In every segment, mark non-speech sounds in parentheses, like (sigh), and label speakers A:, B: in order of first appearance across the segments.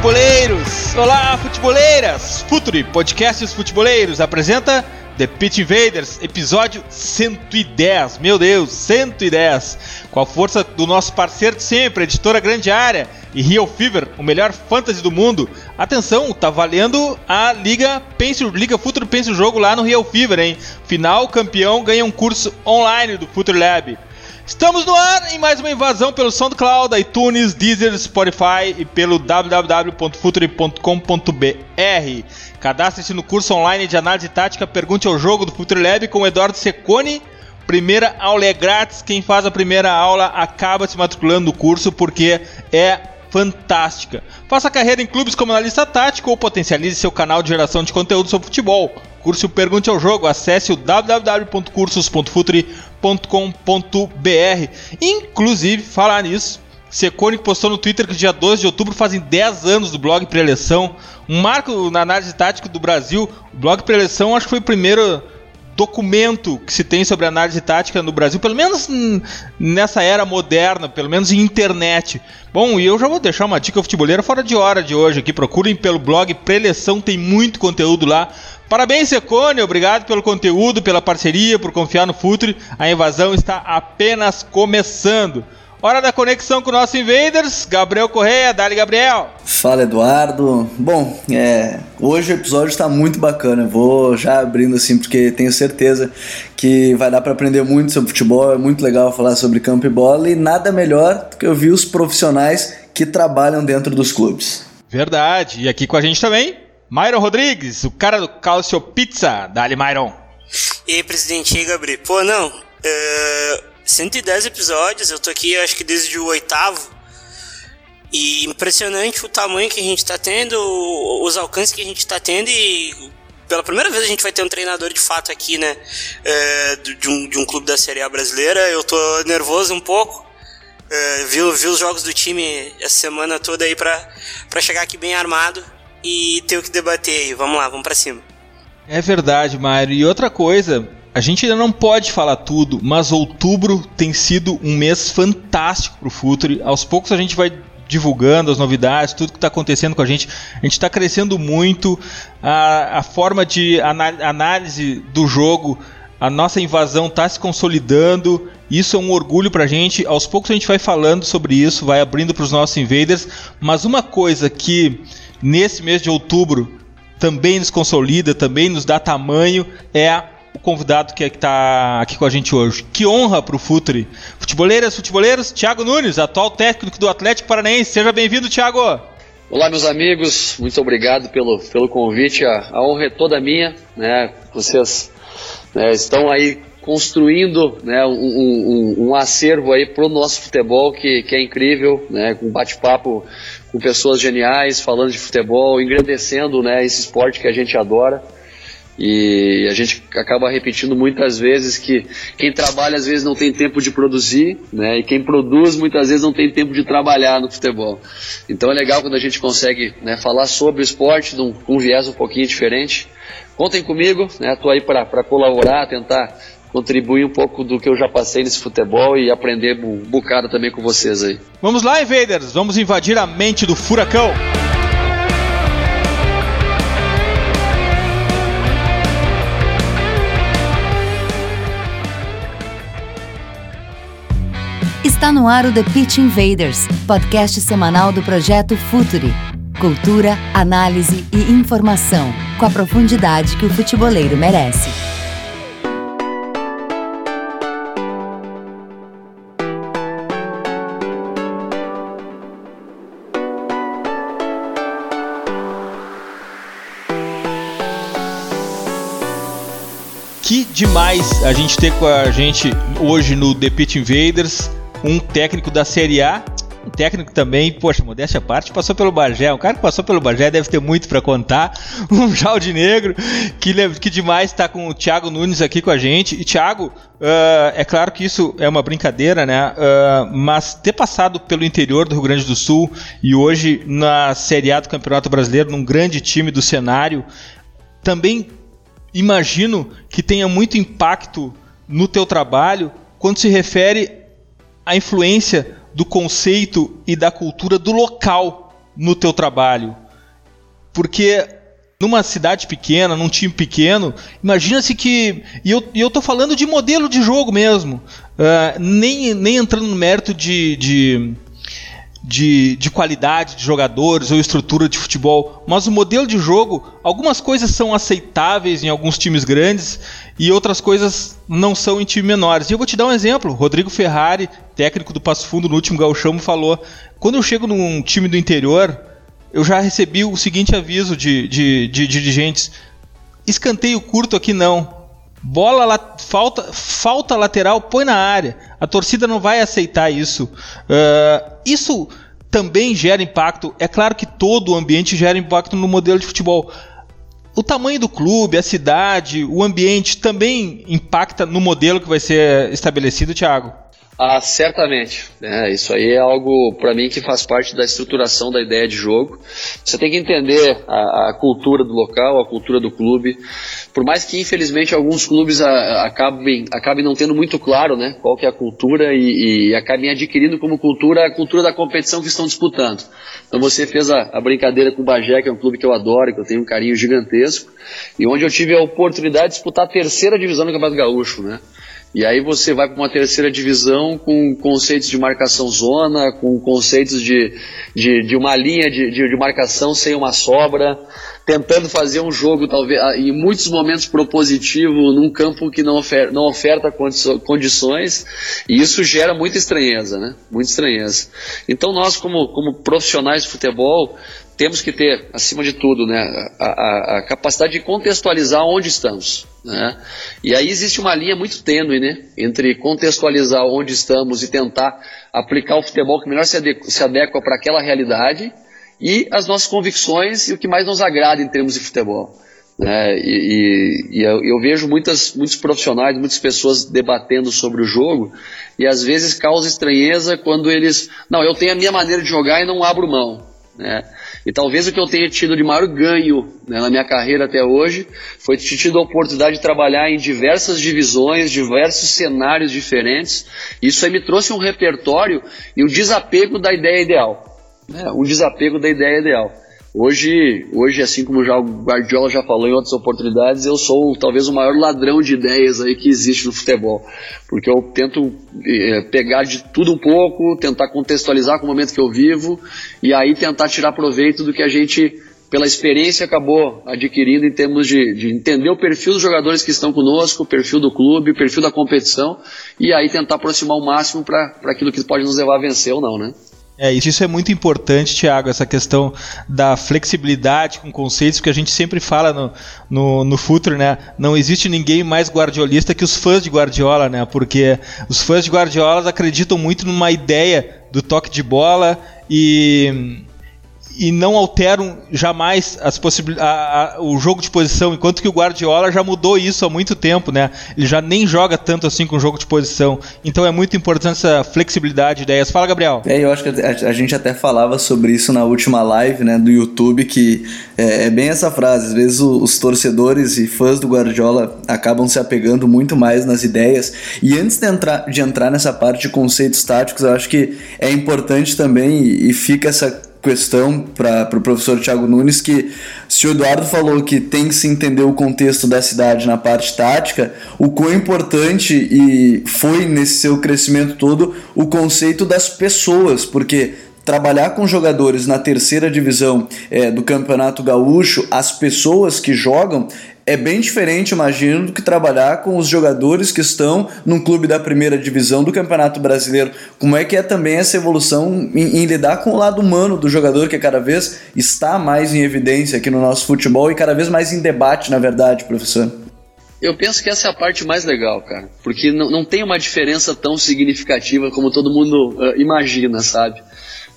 A: Futeboleiros! Olá, futeboleiras! Futuri Podcasts Futeboleiros apresenta The Pitch Invaders, episódio 110. Meu Deus, 110! Com a força do nosso parceiro de sempre, editora Grande Área e Real Fever, o melhor fantasy do mundo. Atenção, tá valendo a Liga Pense, Liga Futuro Pense o Jogo lá no Real Fever, hein? Final, campeão ganha um curso online do Future Lab. Estamos no ar em mais uma invasão pelo SoundCloud, iTunes, Deezer, Spotify e pelo www.futuri.com.br. Cadastre-se no curso online de análise tática Pergunte ao Jogo do Futuri Lab com Eduardo Secone. Primeira aula é grátis. Quem faz a primeira aula acaba se matriculando no curso porque é fantástica. Faça carreira em clubes como analista tático ou potencialize seu canal de geração de conteúdo sobre futebol. Curso Pergunte ao Jogo. Acesse o www.cursos.futuri.com.br. Inclusive, falar nisso, Secone postou no Twitter que dia 12 de outubro fazem 10 anos do blog Preleção. Um marco na análise tática do Brasil. O blog Preleção acho que foi o primeiro documento que se tem sobre análise tática no Brasil, pelo menos nessa era moderna, pelo menos em internet. Bom, e eu já vou deixar uma dica futeboleira fora de hora de hoje aqui. Procurem pelo blog Preleção, tem muito conteúdo lá. Parabéns, Secone, obrigado pelo conteúdo, pela parceria, por confiar no Futre. A invasão está apenas começando. Hora da conexão com o nosso Invaders, Gabriel Correia, Dali Gabriel.
B: Fala Eduardo. Bom, é, hoje o episódio está muito bacana. Vou já abrindo assim porque tenho certeza que vai dar para aprender muito sobre futebol. É muito legal falar sobre campo e bola e nada melhor do que ouvir os profissionais que trabalham dentro dos clubes.
A: Verdade. E aqui com a gente também, Myron Rodrigues, o cara do Calcio Pizza. Dali, Myron.
C: E aí, presidente, e aí, Gabriel? Pô, não. Uh 110 episódios, eu tô aqui acho que desde o oitavo. E impressionante o tamanho que a gente tá tendo, os alcances que a gente tá tendo e pela primeira vez a gente vai ter um treinador de fato aqui, né? É, de, um, de um clube da Série A brasileira. Eu tô nervoso um pouco. É, vi, vi os jogos do time essa semana toda aí pra, pra chegar aqui bem armado e ter o que debater aí. Vamos lá, vamos pra cima.
A: É verdade, Mário. E outra coisa, a gente ainda não pode falar tudo, mas outubro tem sido um mês fantástico para o Futre. Aos poucos a gente vai divulgando as novidades, tudo que está acontecendo com a gente. A gente está crescendo muito, a, a forma de análise do jogo, a nossa invasão está se consolidando. Isso é um orgulho para a gente. Aos poucos a gente vai falando sobre isso, vai abrindo para os nossos invaders. Mas uma coisa que nesse mês de outubro também nos consolida, também nos dá tamanho, é o convidado que está aqui com a gente hoje. Que honra para o Futre. Futeboleiras, futeboleiros, Thiago Nunes, atual técnico do Atlético Paranaense. Seja bem-vindo, Thiago.
D: Olá, meus amigos, muito obrigado pelo, pelo convite. A, a honra é toda minha. Né? Vocês né, estão aí construindo né, um, um, um acervo aí para o nosso futebol que, que é incrível, né, com bate-papo com pessoas geniais, falando de futebol, engrandecendo né, esse esporte que a gente adora. E a gente acaba repetindo muitas vezes que quem trabalha às vezes não tem tempo de produzir, né? E quem produz muitas vezes não tem tempo de trabalhar no futebol. Então é legal quando a gente consegue né, falar sobre o esporte com um, um viés um pouquinho diferente. Contem comigo, né? Aí para colaborar, tentar contribuir um pouco do que eu já passei nesse futebol e aprender um bocado também com vocês aí.
A: Vamos lá, invaders, vamos invadir a mente do furacão.
E: Está no ar o The Pitch Invaders, podcast semanal do projeto Futuri. Cultura, análise e informação, com a profundidade que o futeboleiro merece.
A: Demais a gente ter com a gente hoje no The Pitch Invaders um técnico da Série A um técnico também, poxa, modéstia à parte, passou pelo Bagé. Um cara que passou pelo Bagé deve ter muito para contar. (laughs) Um Jalde Negro, que, que demais está com o Thiago Nunes aqui com a gente. E Thiago, uh, é claro que isso é uma brincadeira, né? Uh, mas ter passado pelo interior do Rio Grande do Sul e hoje na Série A do Campeonato Brasileiro, num grande time do cenário, também imagino que tenha muito impacto no teu trabalho quando se refere à influência do conceito e da cultura do local no teu trabalho. Porque numa cidade pequena, num time pequeno, imagina-se que. E eu, eu tô falando de modelo de jogo mesmo. Uh, nem, nem entrando no mérito de, de de, de qualidade de jogadores ou estrutura de futebol, mas o modelo de jogo, algumas coisas são aceitáveis em alguns times grandes e outras coisas não são em times menores. E eu vou te dar um exemplo. Rodrigo Ferrari, técnico do Passo Fundo no último gauchão, falou: quando eu chego num time do interior, eu já recebi o seguinte aviso de, de, de, de dirigentes: escanteio curto aqui não. Bola la, falta, falta lateral, põe na área. A torcida não vai aceitar isso. Uh, isso também gera impacto. É claro que todo o ambiente gera impacto no modelo de futebol. O tamanho do clube, a cidade, o ambiente também impacta no modelo que vai ser estabelecido, Thiago?
D: Ah, certamente. É, isso aí é algo, para mim, que faz parte da estruturação da ideia de jogo. Você tem que entender a, a, cultura do local, a cultura do clube. Por mais que, infelizmente, alguns clubes a, acabem, acabem não tendo muito claro né, qual que é a cultura e, e acabem adquirindo como cultura a cultura da competição que estão disputando. Então você fez a, a brincadeira com o Bagé, que é um clube que eu adoro, que eu tenho um carinho gigantesco, e onde eu tive a oportunidade de disputar a terceira divisão do Campeonato Gaúcho, né? E aí você vai para uma terceira divisão com conceitos de marcação zona, com conceitos de, de, de uma linha de, de, de, marcação sem uma sobra, tentando fazer um jogo talvez em muitos momentos propositivo num campo que não, ofer não oferta condições, e isso gera muita estranheza, né? Muita estranheza. Então nós como, como profissionais de futebol temos que ter, acima de tudo, né, a, a, a capacidade de contextualizar onde estamos. Né? E aí existe uma linha muito tênue né, entre contextualizar onde estamos e tentar aplicar o futebol que melhor se adequa, se adequa para aquela realidade e as nossas convicções e o que mais nos agrada em termos de futebol. Né? E, e, e eu, eu, vejo muitas, muitos profissionais, muitas pessoas debatendo sobre o jogo e às vezes causa estranheza quando eles. Não, eu tenho a minha maneira de jogar e não abro mão. Né? E talvez o que eu tenha tido de maior ganho né, na minha carreira até hoje foi ter tido a oportunidade de trabalhar em diversas divisões, diversos cenários diferentes. Isso aí me trouxe um repertório e um desapego da ideia ideal. Né, um desapego da ideia ideal. Hoje, hoje, assim como já o Guardiola já falou em outras oportunidades, eu sou talvez o maior ladrão de ideias aí que existe no futebol, porque eu tento é, pegar de tudo um pouco, tentar contextualizar com o momento que eu vivo e aí tentar tirar proveito do que a gente, pela experiência, acabou adquirindo em termos de, de entender o perfil dos jogadores que estão conosco, o perfil do clube, o perfil da competição e aí tentar aproximar o máximo para aquilo que pode nos levar a vencer ou não, né?
A: É, isso é muito importante, Thiago, essa questão da flexibilidade com conceitos, que a gente sempre fala no, no, no futuro, né? Não existe ninguém mais guardiolista que os fãs de Guardiola, né? Porque os fãs de Guardiola acreditam muito numa ideia do toque de bola e e não alteram jamais as possibilidades, o jogo de posição, enquanto que o Guardiola já mudou isso há muito tempo, né? Ele já nem joga tanto assim com o jogo de posição. Então é muito importante essa flexibilidade de ideias. Fala, Gabriel.
B: É, eu acho que a, a gente até falava sobre isso na última live, né, do YouTube, que é, é bem essa frase. Às vezes o, os torcedores e fãs do Guardiola acabam se apegando muito mais nas ideias. E antes de entrar, de entrar nessa parte de conceitos táticos, eu acho que é importante também e, e fica essa questão para o pro professor Thiago Nunes que se o Eduardo falou que tem que se entender o contexto da cidade na parte tática, o quão importante e foi nesse seu crescimento todo o conceito das pessoas, porque trabalhar com jogadores na terceira divisão é, do Campeonato Gaúcho, as pessoas que jogam, é bem diferente, imagino, do que trabalhar com os jogadores que estão num clube da primeira divisão do Campeonato Brasileiro. Como é que é também essa evolução em, em, lidar com o lado humano do jogador, que cada vez está mais em evidência aqui no nosso futebol e cada vez mais em debate, na verdade, professor?
D: Eu penso que essa é a parte mais legal, cara, porque não, não tem uma diferença tão significativa como todo mundo uh, imagina, sabe?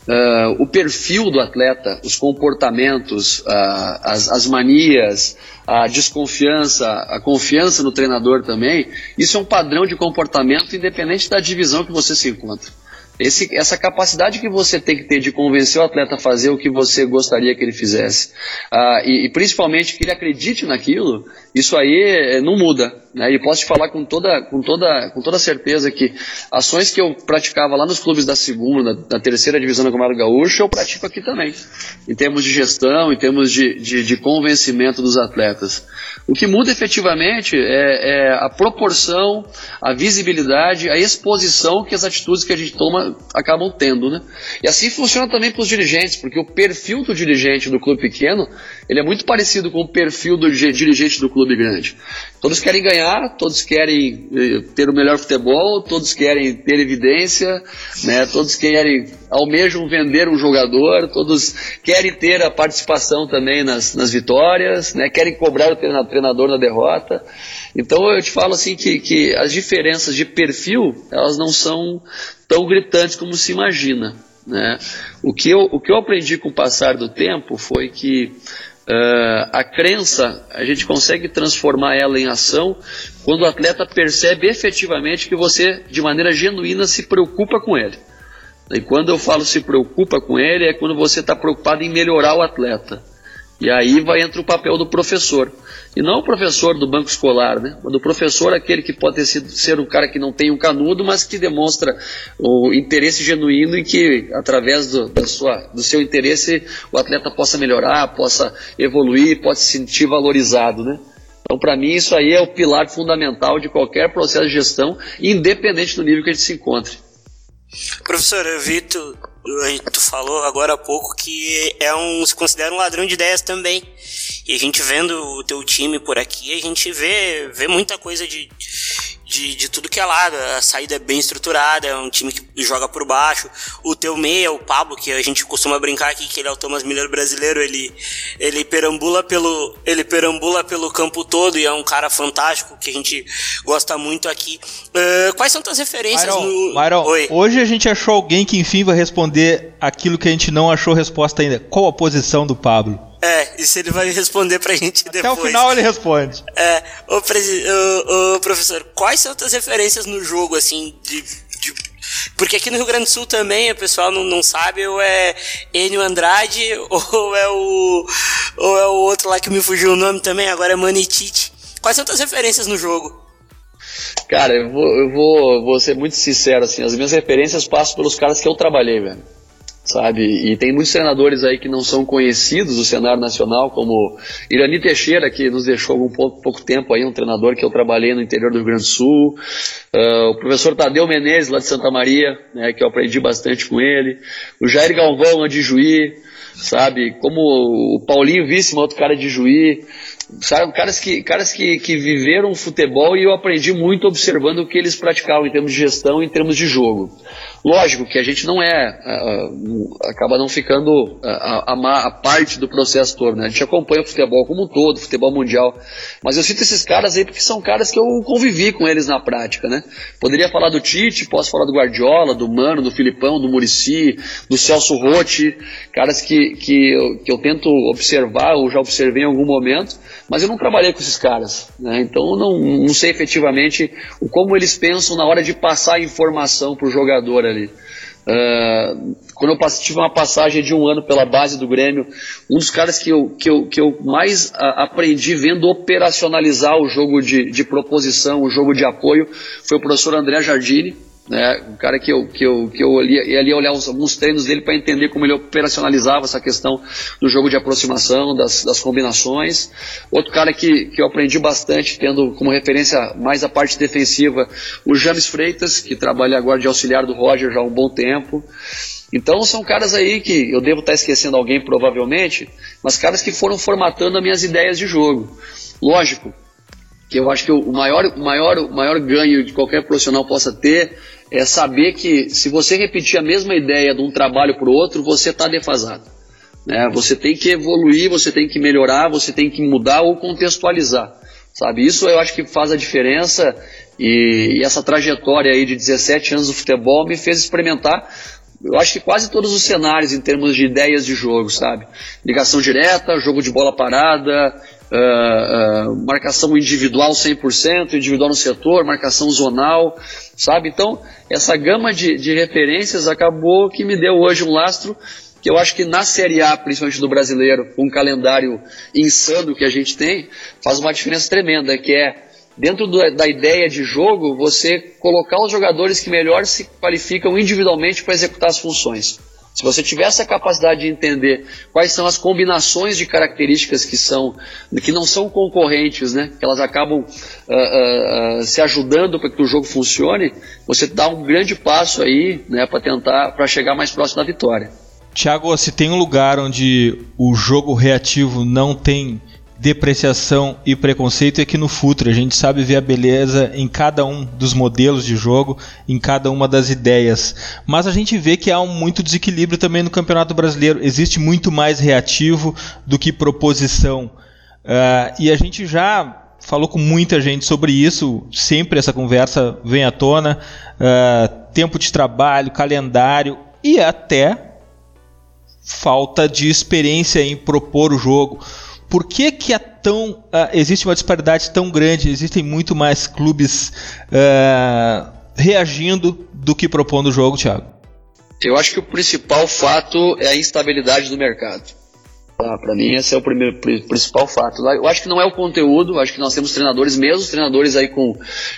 D: Uh, o perfil do atleta, os comportamentos, uh, as, as manias, a desconfiança, a confiança no treinador também, isso é um padrão de comportamento independente da divisão que você se encontra. Esse, essa capacidade que você tem que ter de convencer o atleta a fazer o que você gostaria que ele fizesse, uh, e, e, principalmente que ele acredite naquilo, isso aí eh, não muda. Né? E posso te falar com toda, com, toda, com toda certeza que ações que eu praticava lá nos clubes da segunda, da, terceira divisão da Camaro Gaúcho, eu pratico aqui também, em termos de gestão, em termos de, de, de convencimento dos atletas. O que muda efetivamente é, é, a proporção, a visibilidade, a exposição que as atitudes que a gente toma acabam tendo. Né? E assim funciona também para os dirigentes, porque o perfil do dirigente do clube pequeno ele é muito parecido com o perfil do dirigente do clube grande. Todos querem ganhar, todos querem eh, ter o melhor futebol, todos querem ter evidência, né? todos querem, almejam vender um jogador, todos querem ter a participação também nas, nas vitórias, né? querem cobrar o treinador na derrota. Então eu te falo assim que, que as diferenças de perfil, elas não são tão gritantes como se imagina. Né? O, que eu, o que eu aprendi com o passar do tempo foi que Uh, a crença, a gente consegue transformar ela em ação quando o atleta percebe efetivamente que você, de maneira genuína, se preocupa com ele. E quando eu falo se preocupa com ele, é quando você está preocupado em melhorar o atleta. E aí vai entrar o papel do professor. E não o professor do banco escolar, né? O do professor aquele que pode sido, ser um cara que não tem um canudo, mas que demonstra o interesse genuíno e que, através do, da sua, do seu interesse, o atleta possa melhorar, possa evoluir, possa se sentir valorizado, né? Então, para mim, isso aí é o pilar fundamental de qualquer processo de gestão, independente do nível que a gente se encontre.
C: Professor, eu vi tu, tu falou agora há pouco que é um, se considera um ladrão de ideias também. E a gente vendo o teu time por aqui, a gente vê, vê muita coisa de, de, de tudo que é lado. A saída é bem estruturada, é um time que joga por baixo. O teu meia, o Pablo, que a gente costuma brincar aqui que ele é o Thomas Miller brasileiro, ele, ele perambula pelo ele perambula pelo campo todo e é um cara fantástico que a gente gosta muito aqui. Uh, quais são tuas referências
A: Myron,
C: no
A: Myron, hoje a gente achou alguém que enfim vai responder aquilo que a gente não achou resposta ainda. Qual a posição do Pablo?
C: É, isso ele vai responder pra gente
A: Até
C: depois.
A: Até o final ele responde.
C: É, ô, ô, ô, professor, quais são as referências no jogo, assim, de, de, Porque aqui no Rio Grande do Sul também, o pessoal não, não sabe, ou é Enio Andrade, (laughs) ou é o. ou é o outro lá que me fugiu o nome também, agora é Manitite. Quais são as referências no jogo?
D: Cara, eu vou, eu vou, vou ser muito sincero, assim, as minhas referências passam pelos caras que eu trabalhei, velho sabe? E tem muitos treinadores aí que não são conhecidos do cenário nacional, como Irani Teixeira, que nos deixou algum pouco, pouco tempo aí, um treinador que eu trabalhei no interior do Rio Grande do Sul, uh, o professor Tadeu Menezes, lá de Santa Maria, né, que eu aprendi bastante com ele, o Jair Galvão, de Juí, sabe? Como o Paulinho Víssimo, outro cara de Juí, sabe? Caras que, caras que, que viveram futebol e eu aprendi muito observando o que eles praticavam em termos de gestão, em termos de jogo. Lógico que a gente não é, uh, acaba não ficando a, a, a, parte do processo todo, né? A gente acompanha o futebol como um todo, futebol mundial. Mas eu cito esses caras aí porque são caras que eu convivi com eles na prática, né? Poderia falar do Tite, posso falar do Guardiola, do Mano, do Filipão, do Murici, do Celso Rotti, caras que, que, eu, que eu tento observar ou já observei em algum momento, mas eu não trabalhei com esses caras, né? Então eu não, não sei efetivamente o como eles pensam na hora de passar a informação para o jogador ali. Uh, quando eu tive uma passagem de um ano pela base do Grêmio, um dos caras que eu, que eu, que eu mais uh, aprendi vendo operacionalizar o jogo de, de proposição, o jogo de apoio, foi o professor André Jardini né? Um cara que eu, que eu, que eu ali, ali olhar alguns treinos dele para entender como ele operacionalizava essa questão do jogo de aproximação, das, das combinações. Outro cara que, que eu aprendi bastante, tendo como referência mais a parte defensiva, o James Freitas, que trabalha agora de auxiliar do Roger já há um bom tempo. Então são caras aí que eu devo estar esquecendo alguém provavelmente, mas caras que foram formatando as minhas ideias de jogo. Lógico, que eu acho que o maior, o maior, o maior ganho de qualquer profissional possa ter é saber que se você repetir a mesma ideia de um trabalho para o outro, você está defasado. Né? Você tem que evoluir, você tem que melhorar, você tem que mudar ou contextualizar. Sabe? Isso eu acho que faz a diferença e, e essa trajetória aí de 17 anos do futebol me fez experimentar eu acho que quase todos os cenários em termos de ideias de jogo, sabe? Ligação direta, jogo de bola parada, uh, marcação individual 100%, individual no setor, marcação zonal, sabe? Então, essa gama de, de referências acabou que me deu hoje um lastro que eu acho que na Série A, principalmente do brasileiro, um calendário insano que a gente tem, faz uma diferença tremenda, que é dentro do, da ideia de jogo, você colocar os jogadores que melhor se qualificam individualmente para executar as funções. Se você tiver essa capacidade de entender quais são as combinações de características que são que não são concorrentes, né, que elas acabam uh, uh, se ajudando para que o jogo funcione, você dá um grande passo aí, né, para tentar para chegar mais próximo da vitória.
A: Tiago, se tem um lugar onde o jogo reativo não tem depreciação e preconceito é que no futuro a gente sabe ver a beleza em cada um dos modelos de jogo, em cada uma das ideias. Mas a gente vê que há um muito desequilíbrio também no Campeonato Brasileiro. Existe muito mais reativo do que proposição. Uh, e a gente já falou com muita gente sobre isso, sempre essa conversa vem à tona. Uh, tempo de trabalho, calendário e até falta de experiência em propor o jogo por que, que é tão, uh, existe uma disparidade tão grande? Existem muito mais clubes uh, reagindo do que propondo o jogo, Thiago?
D: Eu acho que o principal fato é a instabilidade do mercado. Ah, para mim, esse é o primeiro, principal fato. Eu acho que não é o conteúdo, acho que nós temos treinadores, mesmo treinadores aí com,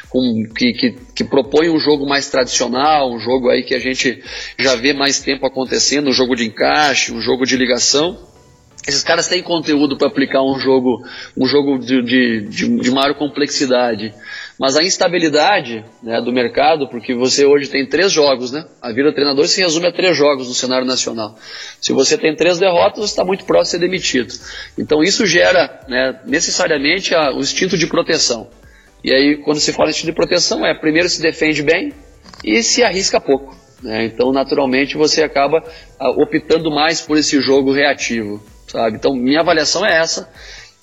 D: com que, que, que, propõem um jogo mais tradicional, um jogo aí que a gente já vê mais tempo acontecendo, um jogo de encaixe, um jogo de ligação esses caras têm conteúdo para aplicar um jogo, um jogo de, de, de, de, maior complexidade. Mas a instabilidade né, do mercado, porque você hoje tem três jogos, né? A vida do treinador se resume a três jogos no cenário nacional. Se você tem três derrotas, você está muito próximo de ser demitido. Então isso gera né, necessariamente a, o instinto de proteção. E aí, quando se fala em instinto de proteção, é primeiro se defende bem e se arrisca pouco. Né? Então, naturalmente, você acaba a, optando mais por esse jogo reativo sabe? Então, minha avaliação é essa.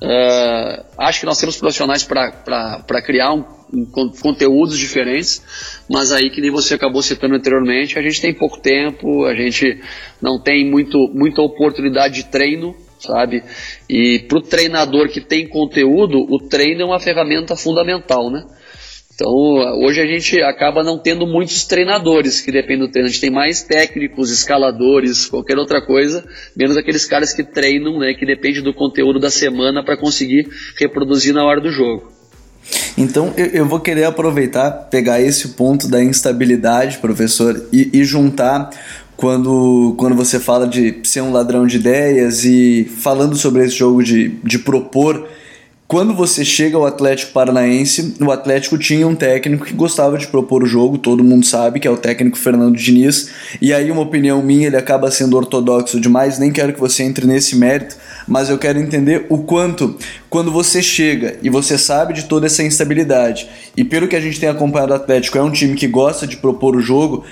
D: Uh, acho que nós temos profissionais para criar um, um, conteúdos diferentes, mas aí, que nem você acabou citando anteriormente, a gente tem pouco tempo, a gente não tem muito, muita oportunidade de treino, sabe? E para o treinador que tem conteúdo, o treino é uma ferramenta fundamental, né? Então, hoje a gente acaba não tendo muitos treinadores que dependem do treino. A gente tem mais técnicos, escaladores, qualquer outra coisa, menos aqueles caras que treinam, né, que depende do conteúdo da semana para conseguir reproduzir na hora do jogo.
B: Então eu, eu, vou querer aproveitar, pegar esse ponto da instabilidade, professor, e, e juntar quando, quando você fala de ser um ladrão de ideias e falando sobre esse jogo de, de propor quando você chega ao Atlético Paranaense, o Atlético tinha um técnico que gostava de propor o jogo, todo mundo sabe que é o técnico Fernando Diniz, e aí uma opinião minha, ele acaba sendo ortodoxo demais, nem quero que você entre nesse mérito, mas eu quero entender o quanto, quando você chega e você sabe de toda essa instabilidade, e pelo que a gente tem acompanhado o Atlético, é um time que gosta de propor o jogo,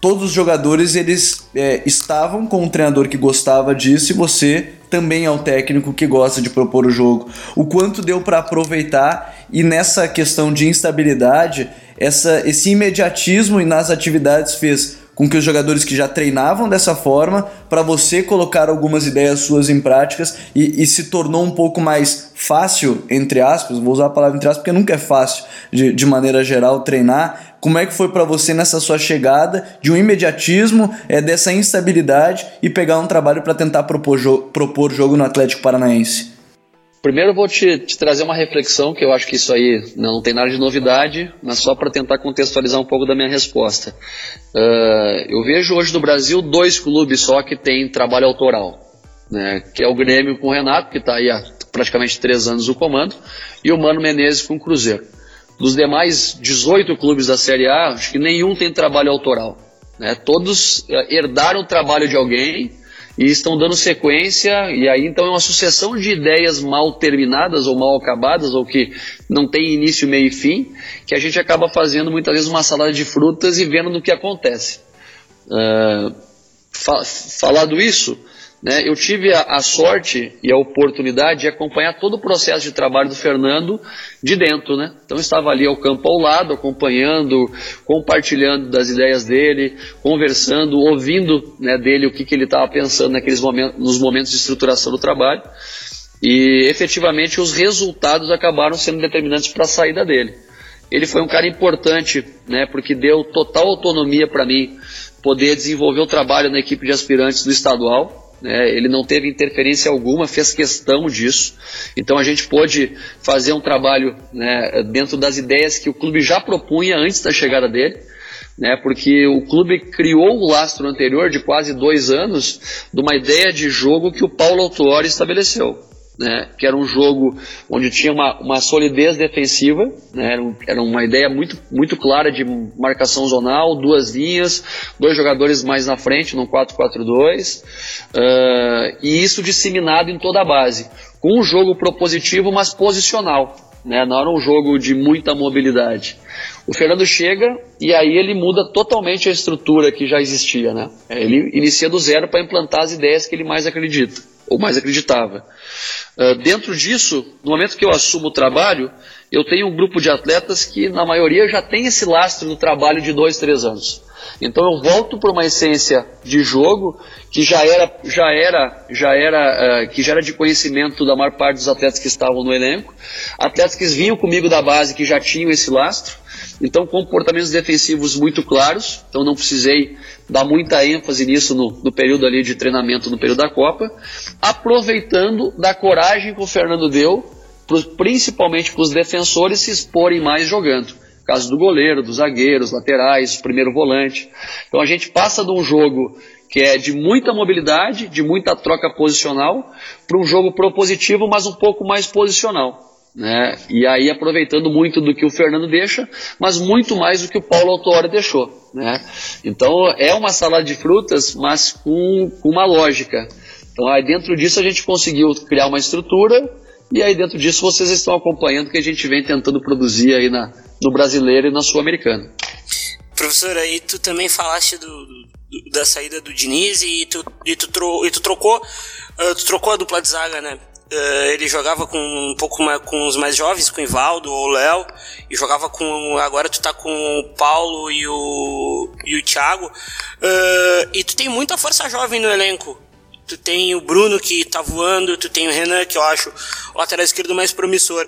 B: todos os jogadores eles é, estavam com um treinador que gostava disso e você também é um técnico que gosta de propor o jogo. O quanto deu para aproveitar e nessa questão de instabilidade, essa, esse imediatismo nas atividades fez com que os jogadores que já treinavam dessa forma, para você colocar algumas ideias suas em práticas e, e, se tornou um pouco mais fácil, entre aspas, vou usar a palavra entre aspas porque nunca é fácil de, de maneira geral treinar. Como é que foi para você nessa sua chegada de um imediatismo, é, dessa instabilidade e pegar um trabalho para tentar propor, jo propor jogo no Atlético Paranaense?
D: Primeiro eu vou te, te, trazer uma reflexão, que eu acho que isso aí não tem nada de novidade, mas só para tentar contextualizar um pouco da minha resposta. Uh, eu vejo hoje no Brasil dois clubes só que têm trabalho autoral, né, que é o Grêmio com o Renato, que está aí há praticamente três anos no comando, e o Mano Menezes com o Cruzeiro. Dos demais 18 clubes da Série A, acho que nenhum tem trabalho autoral. Né, todos uh, herdaram o trabalho de alguém e estão dando sequência, e aí então é uma sucessão de ideias mal terminadas ou mal acabadas, ou que não tem início, meio e fim, que a gente acaba fazendo muitas vezes uma salada de frutas e vendo no que acontece. Uh, fa falado isso, né, eu tive a, a, sorte e a oportunidade de acompanhar todo o processo de trabalho do Fernando de dentro. Né? Então estava ali ao campo ao lado, acompanhando, compartilhando das ideias dele, conversando, ouvindo né, dele o que, que ele estava pensando naqueles momentos, nos momentos de estruturação do trabalho. E efetivamente os resultados acabaram sendo determinantes para a saída dele. Ele foi um cara importante, né, porque deu total autonomia para mim poder desenvolver o trabalho na equipe de aspirantes do estadual. Né, ele não teve interferência alguma, fez questão disso. Então a gente pôde fazer um trabalho né, dentro das ideias que o clube já propunha antes da chegada dele. Né, porque o clube criou o lastro anterior de quase dois anos de uma ideia de jogo que o Paulo Autuori estabeleceu né, que era um jogo onde tinha uma, uma solidez defensiva, né, era, um, era, uma ideia muito, muito clara de marcação zonal, duas linhas, dois jogadores mais na frente, num 4-4-2, uh, e isso disseminado em toda a base, com um jogo propositivo, mas posicional, né, não era um jogo de muita mobilidade. O Fernando chega e aí ele muda totalmente a estrutura que já existia, né? Ele inicia do zero para implantar as ideias que ele mais acredita ou mais acreditava. Uh, dentro disso, no momento que eu assumo o trabalho, eu tenho um grupo de atletas que, na maioria, já tem esse lastro do trabalho de dois, três anos. Então eu volto para uma essência de jogo que já era, já era, já era, uh, que já era de conhecimento da maior parte dos atletas que estavam no elenco, atletas que vinham comigo da base que já tinham esse lastro. Então comportamentos defensivos muito claros. Então não precisei dar muita ênfase nisso no, no, período ali de treinamento, no período da Copa, aproveitando da coragem que o Fernando deu, principalmente para os defensores se exporem mais jogando. Caso do goleiro, dos zagueiros, laterais, primeiro volante. Então a gente passa de um jogo que é de muita mobilidade, de muita troca posicional, para um jogo propositivo, mas um pouco mais posicional. Né? E aí aproveitando muito do que o Fernando deixa, mas muito mais do que o Paulo Autori deixou. Né? Então é uma salada de frutas, mas com, com uma lógica. Então aí dentro disso a gente conseguiu criar uma estrutura e aí dentro disso vocês estão acompanhando que a gente vem tentando produzir aí na, no brasileiro e na sul-americana.
C: Professor, aí tu também falaste do, do, da saída do Diniz e tu, e tu, tro, e tu trocou uh, tu trocou a dupla de zaga, né? Uh, ele jogava com um pouco mais, com os mais jovens, com o Ivaldo ou o Léo, e jogava com. Agora tu tá com o Paulo e o, e o Thiago. Uh, e tu tem muita força jovem no elenco. Tu tem o Bruno que tá voando, tu tem o Renan, que eu acho o lateral esquerdo mais promissor.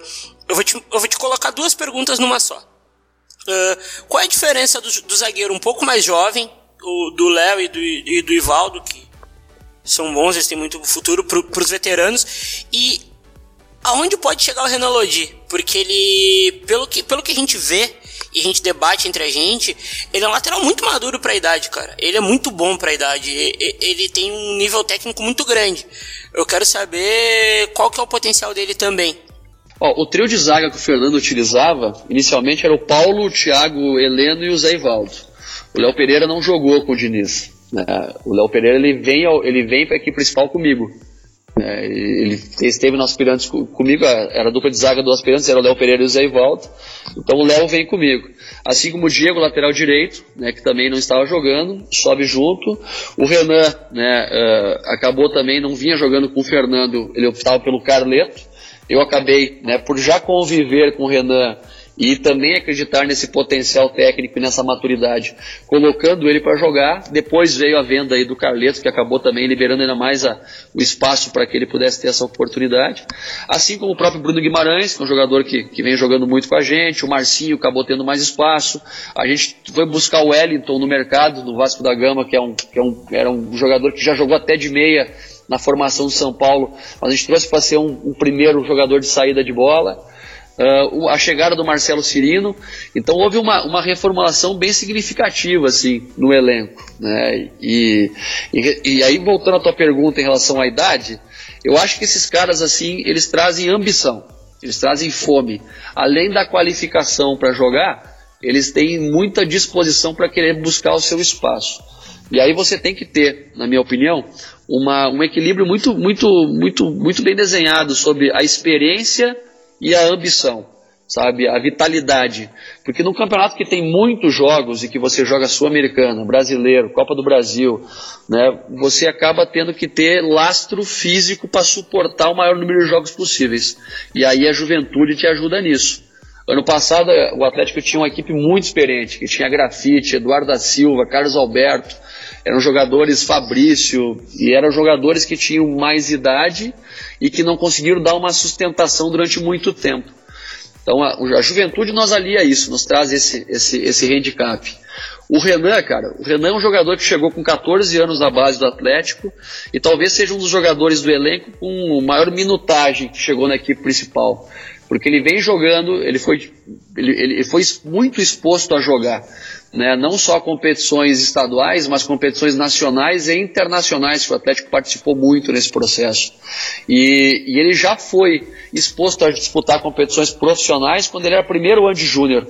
C: Eu vou te, eu vou te colocar duas perguntas numa só. Uh, qual é a diferença do, do zagueiro um pouco mais jovem, o, do Léo e do, e do Ivaldo, que são bons, eles têm muito futuro para os veteranos. E aonde pode chegar o Renan Lodi? Porque ele, pelo que, pelo que a gente vê e a gente debate entre a gente, ele é um lateral muito maduro para a idade, cara. Ele é muito bom para a idade. Ele tem um nível técnico muito grande. Eu quero saber qual que é o potencial dele também.
D: O trio de zaga que o Fernando utilizava, inicialmente era o Paulo, o Thiago, Heleno e o Zé Ivaldo. O Léo Pereira não jogou com o Diniz. Né? O Léo Pereira ele vem, ele vem para a equipe principal comigo. É, ele esteve no aspirantes comigo, era a dupla de zaga do aspirantes, era o Léo Pereira e o Zé Ivaldo. Então o Léo vem comigo. Assim como o Diego, lateral direito, né, que também não estava jogando, sobe junto. O Renan né, uh, acabou também, não vinha jogando com o Fernando, ele optava pelo Carleto. Eu acabei, né, por já conviver com o Renan e também acreditar nesse potencial técnico e nessa maturidade, colocando ele para jogar. Depois veio a venda aí do Carleto, que acabou também liberando ainda mais a, o espaço para que ele pudesse ter essa oportunidade. Assim como o próprio Bruno Guimarães, que é um jogador que, que vem jogando muito com a gente, o Marcinho acabou tendo mais espaço. A gente foi buscar o Wellington no mercado, do Vasco da Gama, que, é um, que é um, era um jogador que já jogou até de meia na formação do São Paulo, mas a gente trouxe para ser um, um primeiro jogador de saída de bola uh, a chegada do Marcelo Cirino. Então houve uma, uma reformulação bem significativa assim, no elenco. Né? E, e, e aí, voltando à tua pergunta em relação à idade, eu acho que esses caras assim, eles trazem ambição, eles trazem fome. Além da qualificação para jogar, eles têm muita disposição para querer buscar o seu espaço. E aí você tem que ter, na minha opinião, uma, um equilíbrio muito, muito, muito, muito bem desenhado sobre a experiência e a ambição. sabe? A vitalidade. Porque num campeonato que tem muitos jogos e que você joga Sul-Americana, Brasileiro, Copa do Brasil, né? Você acaba tendo que ter lastro físico para suportar o maior número de jogos possíveis. E aí a juventude te ajuda nisso. Ano passado o Atlético tinha uma equipe muito experiente, que tinha Grafite, Eduardo da Silva, Carlos Alberto, eram jogadores Fabrício, e eram jogadores que tinham mais idade e que não conseguiram dar uma sustentação durante muito tempo. Então a, a juventude nos alia isso, nos traz esse, esse, esse handicap. O Renan, cara, o Renan é um jogador que chegou com 14 anos na base do Atlético e talvez seja um dos jogadores do elenco com maior minutagem que chegou na equipe principal. Porque ele vem jogando, ele foi, ele, ele foi muito exposto a jogar né, não só competições estaduais, mas competições nacionais e internacionais, que o Atlético participou muito nesse processo. E, e ele já foi exposto a disputar competições profissionais quando ele era primeiro ano de júnior.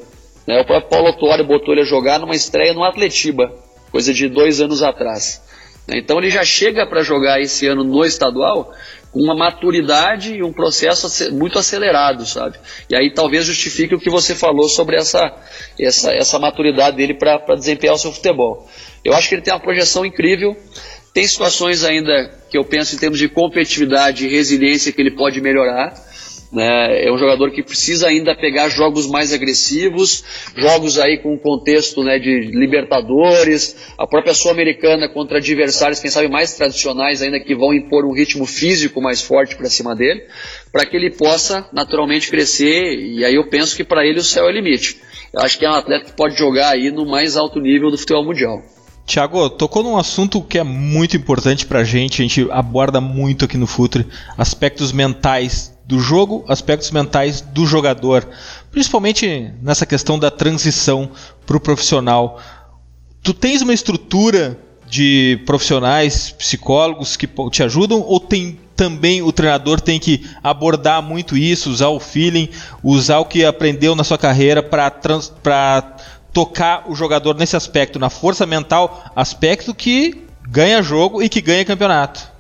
D: Né, o próprio Paulo Autuori botou ele a jogar numa estreia no Atletiba, coisa de dois anos atrás. Então ele já chega para jogar esse ano no estadual com uma maturidade e um processo muito acelerado, sabe? E aí talvez justifique o que você falou sobre essa, essa, essa maturidade dele para desempenhar o seu futebol. Eu acho que ele tem uma projeção incrível, tem situações ainda que eu penso em termos de competitividade e resiliência que ele pode melhorar. Né? É um jogador que precisa ainda pegar jogos mais agressivos, jogos aí com contexto né, de Libertadores, a própria Sul-Americana contra adversários, quem sabe mais tradicionais ainda, que vão impor um ritmo físico mais forte para cima dele, para que ele possa naturalmente crescer. E aí eu penso que para ele o céu é o limite. Eu acho que é um atleta que pode jogar aí no mais alto nível do futebol mundial.
A: Tiago, tocou num assunto que é muito importante pra gente, a gente aborda muito aqui no Futre, aspectos mentais do jogo, aspectos mentais do jogador, principalmente nessa questão da transição para o profissional. Tu tens uma estrutura de profissionais, psicólogos que te ajudam ou tem também o treinador tem que abordar muito isso, usar o feeling, usar o que aprendeu na sua carreira para tocar o jogador nesse aspecto, na força mental, aspecto que ganha jogo e que ganha campeonato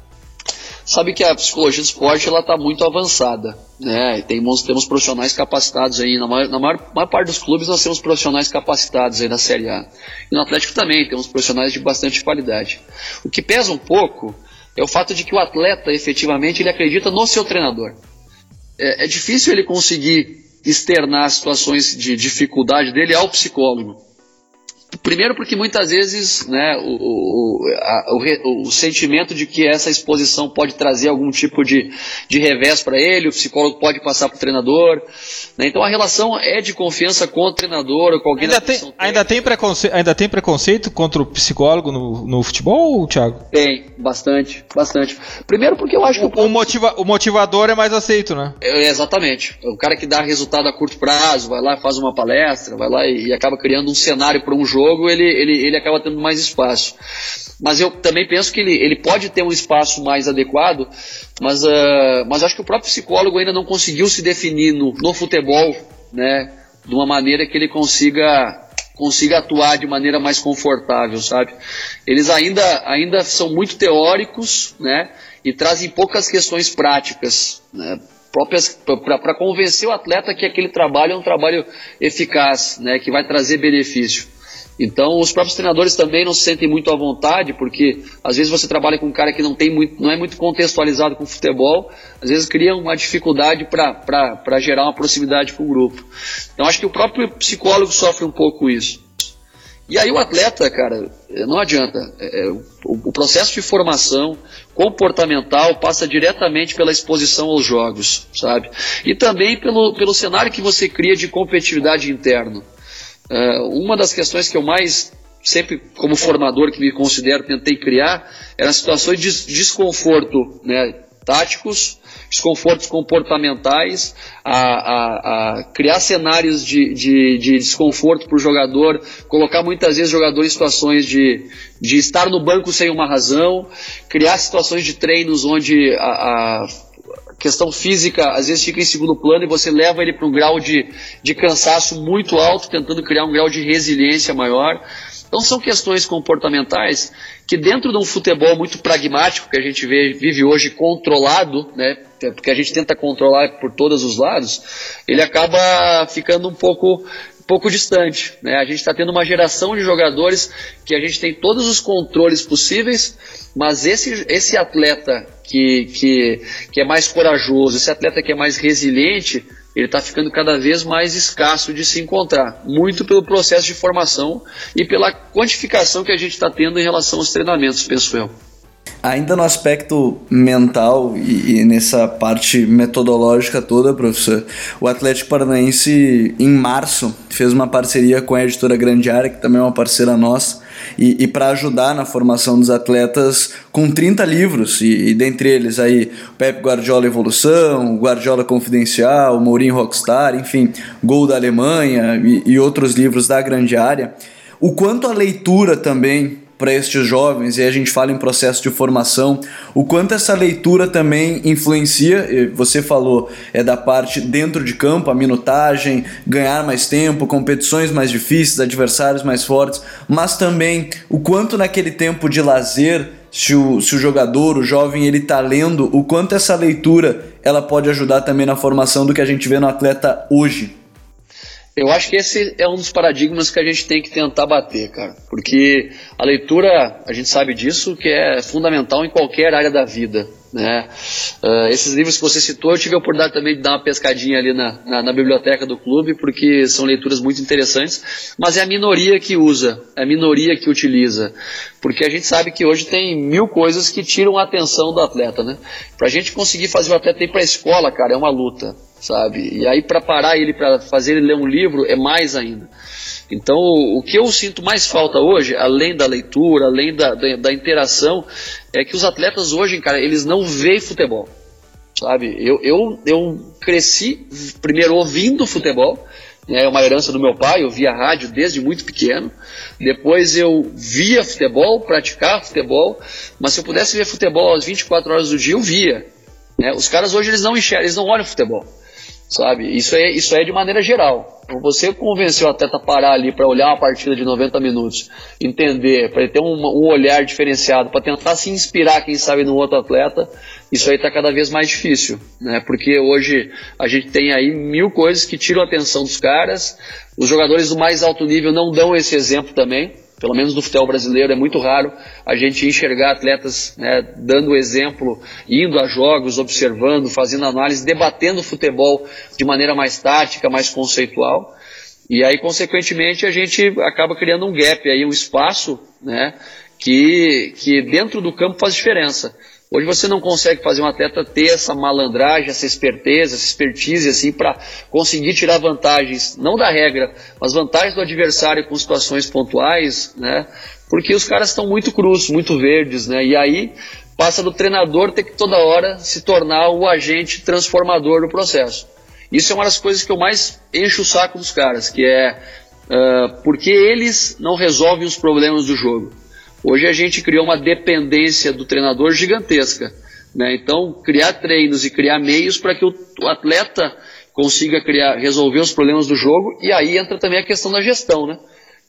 D: sabe que a psicologia do esporte ela está muito avançada, né? Temos, temos profissionais capacitados aí na maior, na maior, maior, parte dos clubes nós temos profissionais capacitados aí na Série A. E no Atlético também temos profissionais de bastante qualidade. O que pesa um pouco é o fato de que o atleta efetivamente ele acredita no seu treinador. É, é difícil ele conseguir externar situações de dificuldade dele ao psicólogo. Primeiro porque muitas vezes né, o, o, a, o, o, sentimento de que essa exposição pode trazer algum tipo de, de revés para ele, o psicólogo pode passar para o treinador. Né, então a relação é de confiança com o treinador ou com alguém
A: ainda da tem, ainda tem, preconceito, ainda tem preconceito contra o psicólogo no, no futebol, Thiago?
D: Tem, bastante, bastante. Primeiro porque eu acho
A: que... O, motiva, o motivador é mais aceito, né?
D: É, exatamente. O cara que dá resultado a curto prazo, vai lá, faz uma palestra, vai lá e, e acaba criando um cenário para um jogo jogo, ele, ele, ele acaba tendo mais espaço. Mas eu também penso que ele, ele pode ter um espaço mais adequado, mas, uh, mas acho que o próprio psicólogo ainda não conseguiu se definir no, no futebol, né, de uma maneira que ele consiga consiga atuar de maneira mais confortável, sabe? Eles ainda, ainda são muito teóricos, né? E trazem poucas questões práticas, né? para convencer o atleta que aquele trabalho é um trabalho eficaz, né? Que vai trazer benefício. Então, os próprios treinadores também não se sentem muito à vontade, porque às vezes você trabalha com um cara que não, tem muito, não é muito contextualizado com futebol, às vezes cria uma dificuldade para gerar uma proximidade com o grupo. Então, acho que o próprio psicólogo sofre um pouco isso. E aí, o atleta, cara, não adianta. É, é o, processo de formação comportamental passa diretamente pela exposição aos jogos, sabe? E também pelo, pelo cenário que você cria de competitividade interno. Uh, uma das questões que eu mais, sempre como formador que me considero, tentei criar, eram situações de desconforto né, táticos, desconfortos comportamentais, a, a, a criar cenários de, de, de desconforto para o jogador, colocar muitas vezes o jogador em situações de, de estar no banco sem uma razão, criar situações de treinos onde a, a questão física às vezes fica em segundo plano e você leva ele para um grau de, de cansaço muito alto, tentando criar um grau de resiliência maior. Então são questões comportamentais que dentro de um futebol muito pragmático que a gente vê, vive hoje controlado, né, porque a gente tenta controlar por todos os lados, ele acaba ficando um pouco pouco distante. Né? A gente está tendo uma geração de jogadores que a gente tem todos os controles possíveis, mas esse, esse atleta que, que, que é mais corajoso, esse atleta que é mais resiliente, ele está ficando cada vez mais escasso de se encontrar, muito pelo processo de formação e pela quantificação que a gente está tendo em relação aos treinamentos, penso eu.
B: Ainda no aspecto mental e, e, nessa parte metodológica toda, professor, o Atlético Paranaense, em março, fez uma parceria com a editora Grande Área, que também é uma parceira nossa, e, e para ajudar na formação dos atletas com 30 livros, e, e dentre eles aí Pep Guardiola Evolução, Guardiola Confidencial, Mourinho Rockstar, enfim, Gol da Alemanha e, outros livros da Grande Área. O quanto a leitura também para estes jovens, e a gente fala em processo de formação, o quanto essa leitura também influencia, você falou, é da parte dentro de campo, a minutagem, ganhar mais tempo, competições mais difíceis, adversários mais fortes, mas também o quanto naquele tempo de lazer, se o, se o jogador, o jovem, ele está lendo, o quanto essa leitura ela pode ajudar também na formação do que a gente vê no atleta hoje.
D: Eu acho que esse é um dos paradigmas que a gente tem que tentar bater, cara. Porque a leitura, a gente sabe disso, que é fundamental em qualquer área da vida. Né? Uh, esses livros que você citou, eu tive a oportunidade também de dar uma pescadinha ali na, na, na, biblioteca do clube, porque são leituras muito interessantes, mas é a minoria que usa, é a minoria que utiliza. Porque a gente sabe que hoje tem mil coisas que tiram a atenção do atleta. Né? Para a gente conseguir fazer o atleta ir para a escola, cara, é uma luta sabe? E aí para parar ele para fazer ele ler um livro é mais ainda. Então o que eu sinto mais falta hoje, além da leitura, além da, da, da interação, é que os atletas hoje, cara, eles não veem futebol, sabe? Eu, eu, eu cresci primeiro ouvindo futebol, né, é uma herança do meu pai, eu via rádio desde muito pequeno. Depois eu via futebol, praticava futebol, mas se eu pudesse ver futebol às 24 horas do dia, eu via. Né? Os caras hoje eles não enxergam, eles não olham futebol sabe? Isso é, isso é de maneira geral. Você convencer o atleta a parar ali para olhar uma partida de 90 minutos, entender, para ter um, um olhar diferenciado, para tentar se inspirar, quem sabe, no outro atleta, isso aí está cada vez mais difícil, né? Porque hoje a gente tem aí mil coisas que tiram a atenção dos caras, os jogadores do mais alto nível não dão esse exemplo também, pelo menos no futebol brasileiro, é muito raro a gente enxergar atletas né, dando exemplo, indo a jogos, observando, fazendo análise, debatendo futebol de maneira mais tática, mais conceitual. E aí, consequentemente, a gente acaba criando um gap, aí, um espaço né, que, que dentro do campo faz diferença. Hoje você não consegue fazer um atleta ter essa malandragem, essa esperteza, essa expertise assim para conseguir tirar vantagens, não da regra, mas vantagens do adversário com situações pontuais, né? Porque os caras estão muito crus, muito verdes, né? E aí passa do treinador ter que toda hora se tornar o agente transformador do processo. Isso é uma das coisas que eu mais encho o saco dos caras, que é uh, porque eles não resolvem os problemas do jogo. Hoje a gente criou uma dependência do treinador gigantesca. Né? Então, criar treinos e criar meios para que o, o, atleta consiga criar, resolver os problemas do jogo, e aí entra também a questão da gestão, né?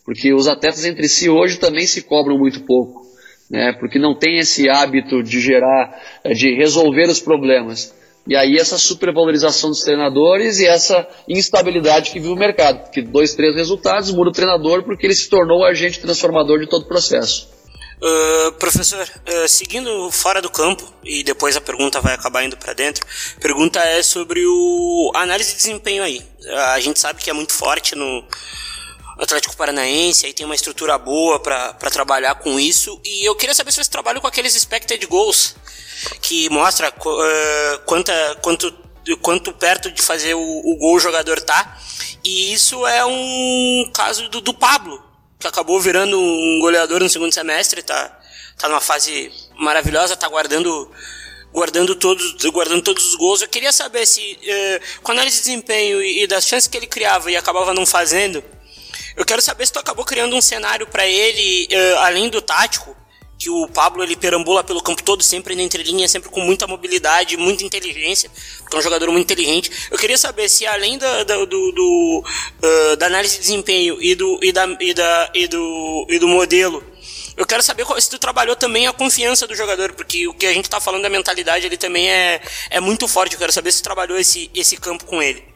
D: Porque os atletas entre si hoje também se cobram muito pouco, né? Porque não tem esse hábito de gerar, de resolver os problemas. E aí essa supervalorização dos treinadores e essa instabilidade que vive o mercado. Porque dois, três resultados, muda o treinador porque ele se tornou o agente transformador de todo o processo.
C: Uh, professor, uh, seguindo fora do campo, e depois a pergunta vai acabar indo para dentro, pergunta é sobre o análise de desempenho aí. A gente sabe que é muito forte no Atlético Paranaense, aí tem uma estrutura boa para trabalhar com isso, e eu queria saber se você trabalha com aqueles expected goals, que mostra uh, quanta, quanto, quanto perto de fazer o, o gol o jogador tá, e isso é um caso do, do Pablo, que acabou virando um goleador no segundo semestre, tá, tá numa fase maravilhosa, tá guardando guardando todos, guardando todos os gols. Eu queria saber se, eh, com análise de desempenho e, e, das chances que ele criava e acabava não fazendo, eu quero saber se tu acabou criando um cenário para ele, eh, além do tático, que o Pablo ele perambula pelo campo todo, sempre na entrelinha, sempre com muita mobilidade, muita inteligência, porque é um jogador muito inteligente. Eu queria saber se além da, da, do, do uh, da análise de desempenho e do, e, da, e, da, e, do, e do modelo, eu quero saber se tu trabalhou também a confiança do jogador, porque o que a gente está falando da mentalidade ele também é, é muito forte. Eu quero saber se tu trabalhou esse, esse campo com ele.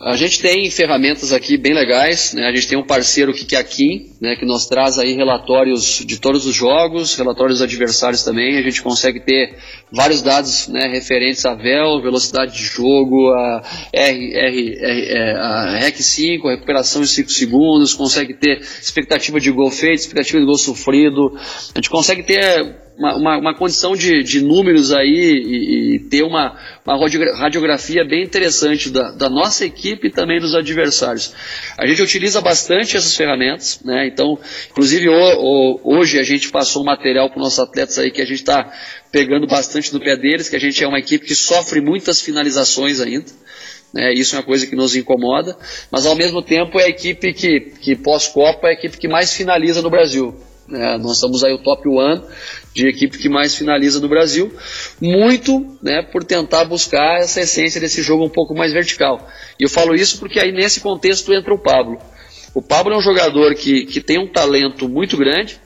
D: A gente tem ferramentas aqui bem legais, né? A gente tem um parceiro que é a Kim, né? Que nos traz aí relatórios de todos os jogos, relatórios adversários também. A gente consegue ter vários dados né, referentes a VEL, velocidade de jogo, a, R, R, R, é, a REC 5, a recuperação em 5 segundos, consegue ter expectativa de gol feito, expectativa de gol sofrido. A gente consegue ter uma, uma, uma condição de, de, números aí e, e, ter uma, uma radiografia bem interessante da, da, nossa equipe e também dos adversários. A gente utiliza bastante essas ferramentas, né? Então, inclusive o, o, hoje a gente passou um material para os nossos atletas aí que a gente está pegando bastante no pé deles, que a gente é uma equipe que sofre muitas finalizações ainda. Né, isso é uma coisa que nos incomoda, mas ao mesmo tempo é a equipe que, que pós-Copa é a equipe que mais finaliza no Brasil. Né, nós estamos aí o top one de equipe que mais finaliza no Brasil, muito né, por tentar buscar essa essência desse jogo um pouco mais vertical. E eu falo isso porque aí nesse contexto entra o Pablo. O Pablo é um jogador que, que tem um talento muito grande,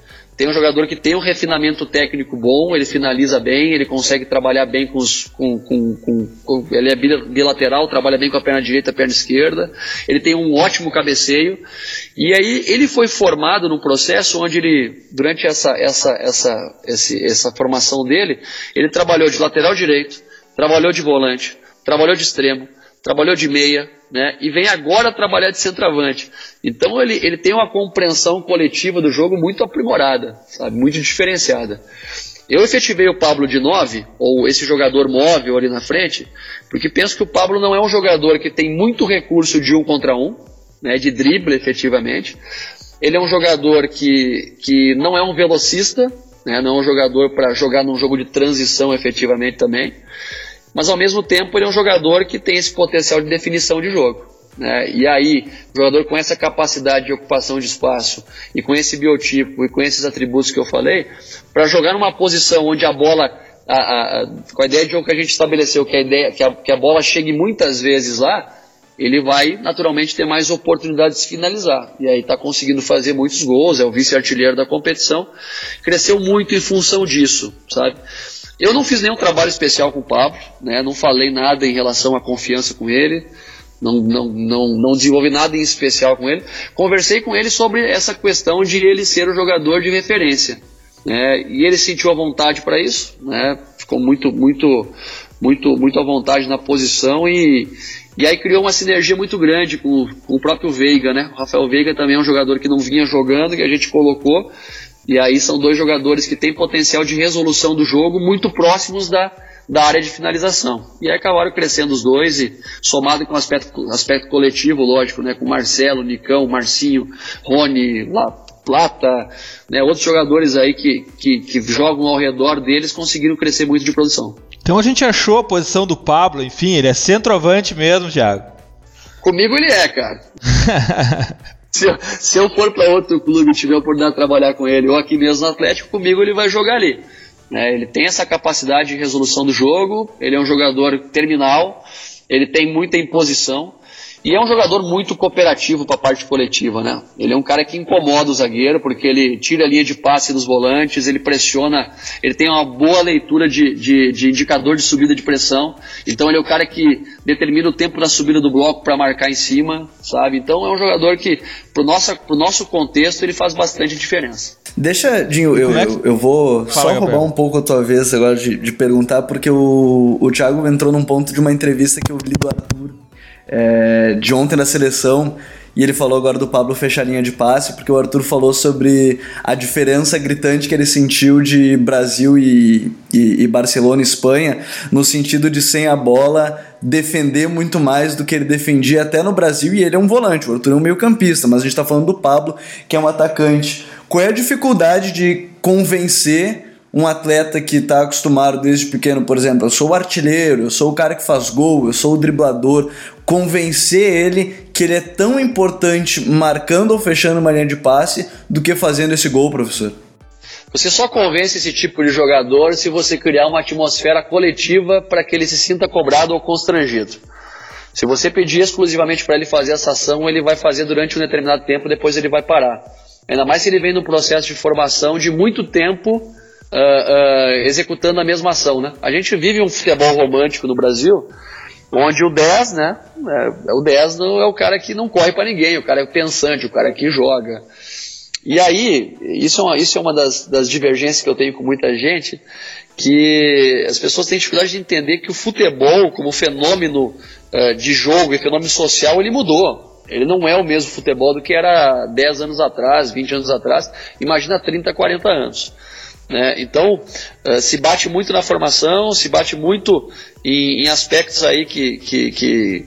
D: tem um jogador que tem um refinamento técnico bom, ele finaliza bem, ele consegue trabalhar bem com os. Com, com, com, com, ele é bilateral, trabalha bem com a perna direita e a perna esquerda, ele tem um ótimo cabeceio. E aí ele foi formado num processo onde ele, durante essa, essa, essa, esse, essa formação dele, ele trabalhou de lateral direito, trabalhou de volante, trabalhou de extremo, trabalhou de meia, né? E vem agora trabalhar de centroavante. Então ele, ele tem uma compreensão coletiva do jogo muito aprimorada, sabe? Muito diferenciada. Eu efetivei o Pablo de 9, ou esse jogador móvel ali na frente, porque penso que o Pablo não é um jogador que tem muito recurso de um contra um, né, de drible efetivamente. Ele é um jogador que, que não é um velocista, né, não é um jogador para jogar num jogo de transição efetivamente também mas ao mesmo tempo ele é um jogador que tem esse potencial de definição de jogo. Né? E aí, o jogador com essa capacidade de ocupação de espaço e com esse biotipo e com esses atributos que eu falei, para jogar numa posição onde a bola, a, a, com a ideia de jogo que a gente estabeleceu, que a, ideia, que, a, que a bola chegue muitas vezes lá, ele vai naturalmente ter mais oportunidades de finalizar. E aí está conseguindo fazer muitos gols, é o vice-artilheiro da competição. Cresceu muito em função disso, sabe? Eu não fiz nenhum trabalho especial com o Pablo, né? não falei nada em relação à confiança com ele, não, não, não, não desenvolvi nada em especial com ele. Conversei com ele sobre essa questão de ele ser o jogador de referência. Né? E ele sentiu a vontade para isso, né? ficou muito, muito, muito, muito à vontade na posição e, e aí criou uma sinergia muito grande com, com o próprio Veiga. Né? O Rafael Veiga também é um jogador que não vinha jogando, que a gente colocou e aí são dois jogadores que têm potencial de resolução do jogo muito próximos da, da área de finalização. E aí acabaram crescendo os dois e somado com o aspecto, aspecto coletivo, lógico, né, com Marcelo, Nicão, Marcinho, Rony, La, Plata, né, outros jogadores aí que, que, que jogam ao redor deles conseguiram crescer muito de produção.
A: Então a gente achou a posição do Pablo, enfim, ele é centroavante mesmo, Thiago.
D: Comigo ele é, cara. (laughs) se, eu, se eu for para outro clube e tiver a oportunidade de trabalhar com ele, ou aqui mesmo no Atlético, comigo ele vai jogar ali. Né? Ele tem essa capacidade de resolução do jogo, ele é um jogador terminal, ele tem muita imposição. E é um jogador muito cooperativo para a parte coletiva, né? Ele é um cara que incomoda o zagueiro, porque ele tira a linha de passe dos volantes, ele pressiona, ele tem uma boa leitura de, de, de indicador de subida de pressão. Então ele é o cara que determina o tempo da subida do bloco para marcar em cima, sabe? Então é um jogador que, pro nosso, pro nosso contexto, ele faz bastante diferença.
B: Deixa, Dinho, eu, é eu, eu, vou Fala, só roubar um pouco a tua vez agora de, de perguntar, porque o, o Thiago entrou num ponto de uma entrevista que eu li do Arthur é, de ontem na seleção. E ele falou agora do Pablo fechar linha de passe, porque o Arthur falou sobre a diferença gritante que ele sentiu de Brasil e, e, e, Barcelona e Espanha, no sentido de sem a bola defender muito mais do que ele defendia até no Brasil, e ele é um volante, o Arthur é um meio campista, mas a gente está falando do Pablo, que é um atacante. Qual é a dificuldade de convencer um atleta que está acostumado desde pequeno, por exemplo, eu sou o artilheiro, eu sou o cara que faz gol, eu sou o driblador, convencer ele que ele é tão importante marcando ou fechando uma linha de passe do que fazendo esse gol, professor?
D: Você só convence esse tipo de jogador se você criar uma atmosfera coletiva para que ele se sinta cobrado ou constrangido. Se você pedir exclusivamente para ele fazer essa ação, ele vai fazer durante um determinado tempo, depois ele vai parar. Ainda mais se ele vem num processo de formação de muito tempo uh, uh, executando a mesma ação. Né? A gente vive um futebol romântico no Brasil, onde o 10, né? É, o 10 não é o cara que não corre para ninguém, o cara é pensante, o cara que joga. E aí, isso é uma, isso é uma das, das divergências que eu tenho com muita gente, que as pessoas têm dificuldade de entender que o futebol, como fenômeno uh, de jogo e fenômeno social, ele mudou. Ele não é o mesmo futebol do que era 10 anos atrás, 20 anos atrás, imagina 30, 40 anos. Né? Então, uh, se bate muito na formação, se bate muito em, em aspectos aí que, que, que,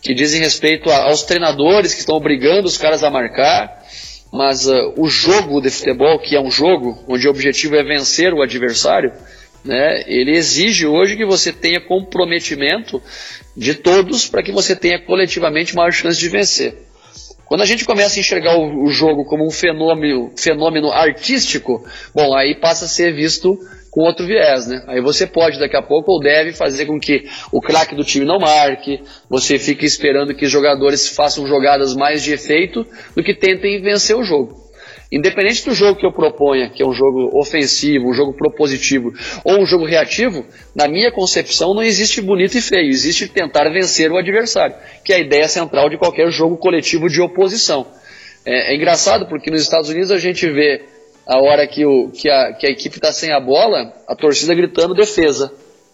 D: que dizem respeito aos treinadores que estão obrigando os caras a marcar, mas uh, o jogo de futebol, que é um jogo onde o objetivo é vencer o adversário, né, ele exige hoje que você tenha comprometimento de todos para que você tenha coletivamente maior chance de vencer. Quando a gente começa a enxergar o, o, jogo como um fenômeno, fenômeno artístico, bom, aí passa a ser visto com outro viés, né? Aí você pode daqui a pouco ou deve fazer com que o craque do time não marque, você fique esperando que os jogadores façam jogadas mais de efeito do que tentem vencer o jogo. Independente do jogo que eu proponha, que é um jogo ofensivo, um jogo propositivo ou um jogo reativo, na minha concepção não existe bonito e feio, existe tentar vencer o adversário, que é a ideia central de qualquer jogo coletivo de oposição. É, é engraçado porque nos Estados Unidos a gente vê a hora que, o, que, a, que a equipe está sem a bola, a torcida gritando defesa.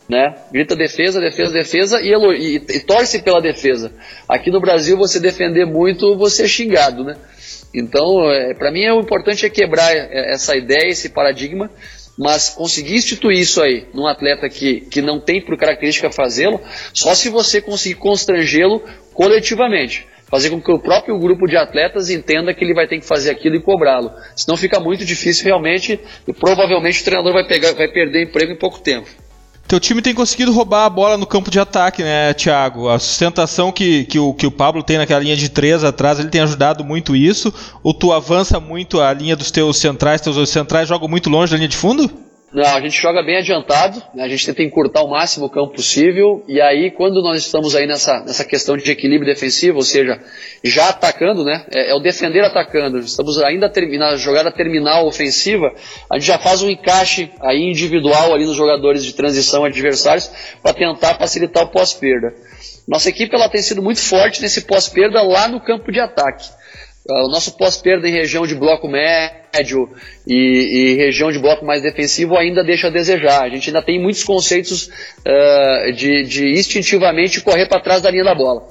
D: Né? Grita defesa, defesa, defesa e, e, torce pela defesa. Aqui no Brasil, você defender muito, você é xingado. Né? Então, é, para mim, o importante é quebrar é, essa ideia, esse paradigma, mas conseguir instituir isso aí num atleta que, que não tem por característica fazê-lo, só se você conseguir constrangê-lo coletivamente. Fazer com que o próprio grupo de atletas entenda que ele vai ter que fazer aquilo e cobrá-lo. Senão fica muito difícil realmente e provavelmente o treinador vai, pegar, vai perder emprego em pouco tempo.
A: Teu time tem conseguido roubar a bola no campo de ataque, né, Thiago? A sustentação que, que, o, que o Pablo tem naquela linha de três atrás, ele tem ajudado muito isso. Ou tu avança muito a linha dos teus centrais, teus centrais jogam muito longe da linha de fundo?
D: Não, a gente joga bem adiantado, né? a gente tenta encurtar o máximo o campo possível, e aí quando nós estamos aí nessa, nessa questão de equilíbrio defensivo, ou seja, já atacando, né? É, é o defender atacando, estamos ainda terminar, jogada terminal ofensiva, a gente já faz um encaixe aí individual ali nos jogadores de transição adversários para tentar facilitar o pós-perda. Nossa equipe ela tem sido muito forte nesse pós-perda lá no campo de ataque. Uh, o nosso pós-perda em região de bloco médio e, e, região de bloco mais defensivo ainda deixa a desejar. A gente ainda tem muitos conceitos uh, de, de, instintivamente correr para trás da linha da bola.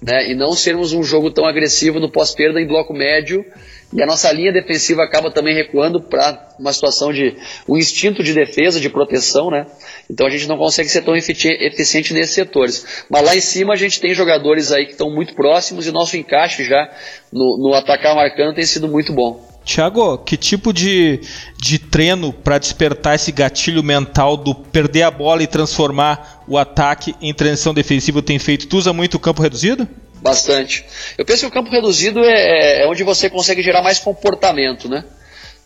D: Né? E não sermos um jogo tão agressivo no pós-perda em bloco médio e a nossa linha defensiva acaba também recuando para uma situação de um instinto de defesa, de proteção, né? Então a gente não consegue ser tão eficiente nesses setores. Mas lá em cima a gente tem jogadores aí que estão muito próximos e nosso encaixe já no, no atacar marcando tem sido muito bom.
A: Tiago, que tipo de, de treino para despertar esse gatilho mental do perder a bola e transformar o ataque em transição defensiva tem feito? Tu usa muito o campo reduzido?
D: Bastante. Eu penso que o campo reduzido é, é onde você consegue gerar mais comportamento, né?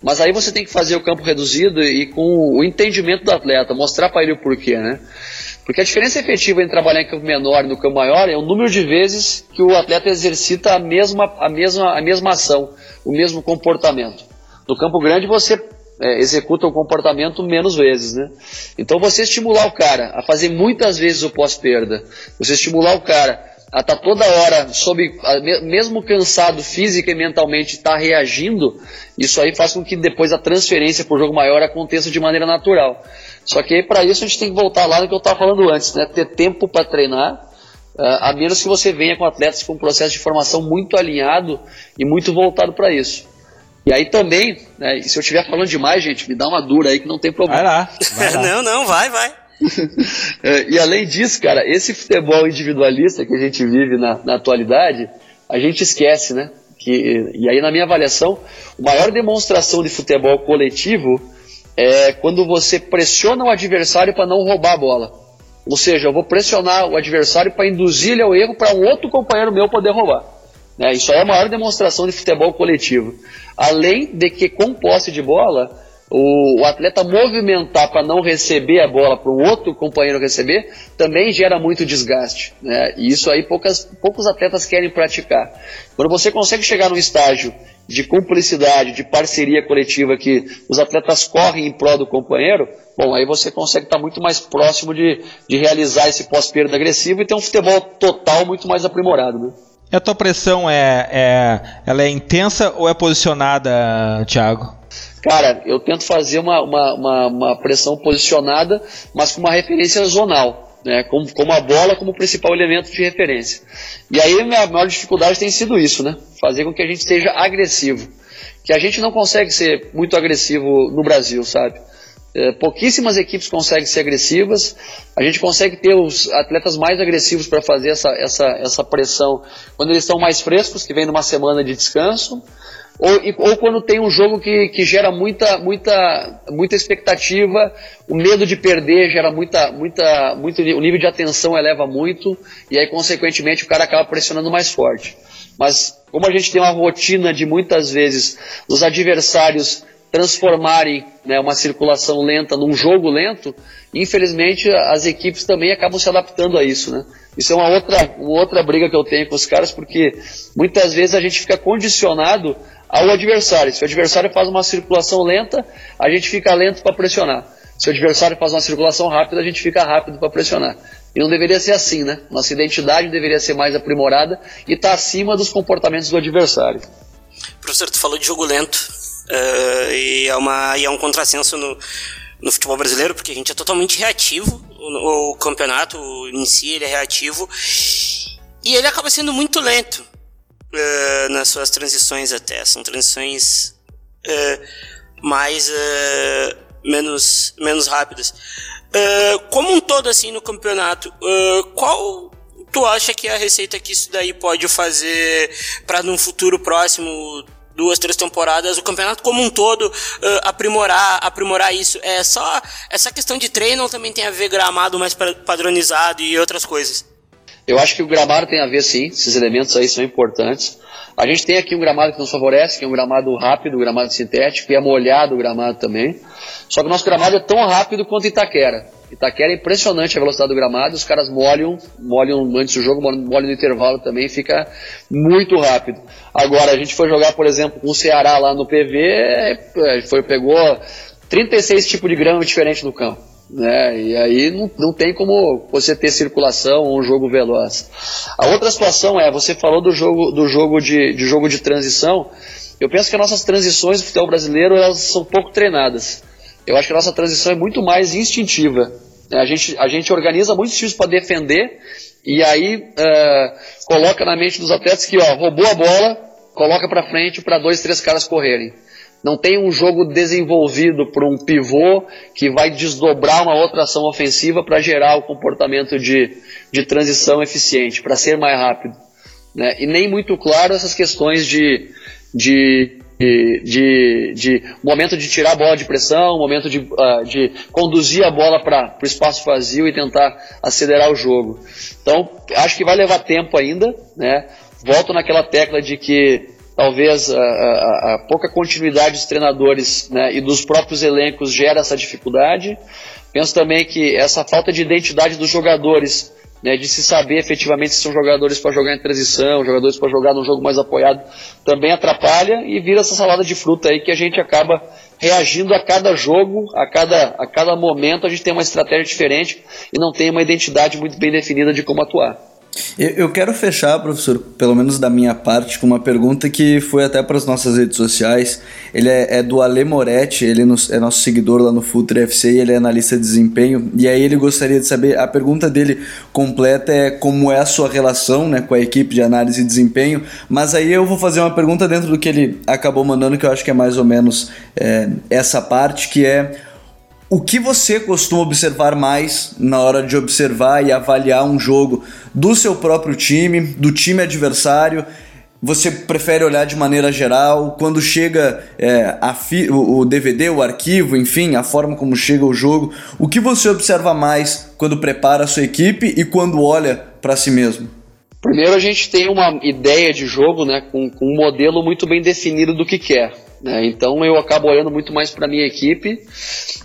D: Mas aí você tem que fazer o campo reduzido e com o entendimento do atleta, mostrar para ele o porquê, né? Porque a diferença efetiva entre trabalhar em campo menor e no campo maior é o número de vezes que o atleta exercita a mesma, a mesma, a mesma ação, o mesmo comportamento. No campo grande você é, executa o comportamento menos vezes, né? Então você estimular o cara a fazer muitas vezes o pós-perda, você estimular o cara a estar tá toda hora, sob, mesmo cansado física e mentalmente, estar tá reagindo, isso aí faz com que depois a transferência para o jogo maior aconteça de maneira natural. Só que para isso a gente tem que voltar lá no que eu estava falando antes, né? ter tempo para treinar, uh, a menos que você venha com atletas com um processo de formação muito alinhado e muito voltado para isso. E aí também, né, se eu estiver falando demais, gente, me dá uma dura aí que não tem problema.
A: Vai lá. (laughs) Vai lá.
C: não, não, vai, vai. (laughs)
D: E além disso, cara, esse futebol individualista que a gente vive na, na atualidade, a gente esquece, né? Que, e aí, na minha avaliação, a maior demonstração de futebol coletivo é quando você pressiona o adversário para não roubar a bola. Ou seja, eu vou pressionar o adversário para induzir ele ao erro para um outro companheiro meu poder roubar. Né? Isso aí é a maior demonstração de futebol coletivo. Além de que, com posse de bola, o, o atleta movimentar para não receber a bola, para um outro companheiro receber, também gera muito desgaste. Né? E isso aí poucas, poucos atletas querem praticar. Quando você consegue chegar num estágio de cumplicidade, de parceria coletiva, que os atletas correm em prol do companheiro, bom, aí você consegue estar muito mais próximo de, de realizar esse pós-perda agressivo e ter um futebol total muito mais aprimorado. Né?
A: E a tua pressão é, é, ela é intensa ou é posicionada, Thiago?
D: Cara, eu tento fazer uma, uma, uma, uma pressão posicionada, mas com uma referência zonal. Né, como, como a bola como principal elemento de referência. E aí a minha maior dificuldade tem sido isso, né? Fazer com que a gente seja agressivo. Que a gente não consegue ser muito agressivo no Brasil, sabe? É, pouquíssimas equipes conseguem ser agressivas. A gente consegue ter os atletas mais agressivos para fazer essa, essa, essa pressão quando eles estão mais frescos, que vem numa semana de descanso. Ou, ou quando tem um jogo que, que gera muita, muita, muita expectativa, o medo de perder gera muita, muita, muito, o nível de atenção eleva muito, e aí, consequentemente, o cara acaba pressionando mais forte. Mas, como a gente tem uma rotina de muitas vezes os adversários transformarem né, uma circulação lenta num jogo lento, infelizmente as equipes também acabam se adaptando a isso. Né? Isso é uma outra, uma outra briga que eu tenho com os caras, porque muitas vezes a gente fica condicionado ao adversário. Se o adversário faz uma circulação lenta, a gente fica lento para pressionar. Se o adversário faz uma circulação rápida, a gente fica rápido para pressionar. E não deveria ser assim, né? Nossa identidade deveria ser mais aprimorada e estar tá acima dos comportamentos do adversário.
C: Professor, tu falou de jogo lento uh, e, é uma, e é um contrassenso no, no futebol brasileiro, porque a gente é totalmente reativo. O, o campeonato em si ele é reativo e ele acaba sendo muito lento uh, nas suas transições até. São transições uh, mais uh, menos, menos rápidas. como um todo assim no campeonato, qual tu acha que é a receita que isso daí pode fazer para num futuro próximo duas, três temporadas, o campeonato como um todo uh, aprimorar, aprimorar isso. É só essa questão de treino também tem a ver gramado mais padronizado e outras coisas.
D: Eu acho que o gramado tem a ver sim, esses elementos aí são importantes. A gente tem aqui um gramado que nos favorece, que é um gramado rápido, um gramado sintético, e é molhado o gramado também. Só que o nosso gramado é tão rápido quanto Itaquera. Itaquera é impressionante a velocidade do gramado, os caras molham, molham antes do jogo, molham no intervalo também, fica muito rápido. Agora, a gente foi jogar, por exemplo, com o Ceará lá no PV, é, foi, pegou 36 tipos de grama diferentes no campo. Né? E aí não, não tem como você ter circulação ou um jogo veloz. A outra situação é, você falou do jogo, do jogo de, de jogo de transição. Eu penso que as nossas transições do futebol brasileiro elas são pouco treinadas. Eu acho que a nossa transição é muito mais instintiva. A gente, a gente organiza muitos times para defender e aí uh, coloca na mente dos atletas que ó, roubou a bola, coloca para frente para dois, três caras correrem. Não tem um jogo desenvolvido por um pivô que vai desdobrar uma outra ação ofensiva para gerar o comportamento de, de transição eficiente, para ser mais rápido. Né? E nem muito claro essas questões de, de, de, de, momento de tirar a bola de pressão, momento de, uh, de conduzir a bola para o espaço vazio e tentar acelerar o jogo. Então, acho que vai levar tempo ainda. Né? Volto naquela tecla de que talvez a, a, a, pouca continuidade dos treinadores né, e dos próprios elencos gera essa dificuldade. Penso também que essa falta de identidade dos jogadores, né, de se saber efetivamente se são jogadores para jogar em transição, jogadores para jogar num jogo mais apoiado, também atrapalha e vira essa salada de fruta aí que a gente acaba reagindo a cada jogo, a cada, a cada momento a gente tem uma estratégia diferente e não tem uma identidade muito bem definida de como atuar.
B: Eu, quero fechar, professor, pelo menos da minha parte, com uma pergunta que foi até para as nossas redes sociais. Ele é, é do Ale Moretti, ele é nosso seguidor lá no Futre FC e ele é analista de desempenho. E aí ele gostaria de saber, a pergunta dele completa é como é a sua relação né, com a equipe de análise de desempenho. Mas aí eu vou fazer uma pergunta dentro do que ele acabou mandando, que eu acho que é mais ou menos é, essa parte, que é o que você costuma observar mais na hora de observar e avaliar um jogo do seu próprio time, do time adversário? Você prefere olhar de maneira geral? Quando chega é, o, DVD, o arquivo, enfim, a forma como chega o jogo, o que você observa mais quando prepara a sua equipe e quando olha para si mesmo?
D: Primeiro a gente tem uma ideia de jogo, né, com, com, um modelo muito bem definido do que quer. Né? Então eu acabo olhando muito mais para minha equipe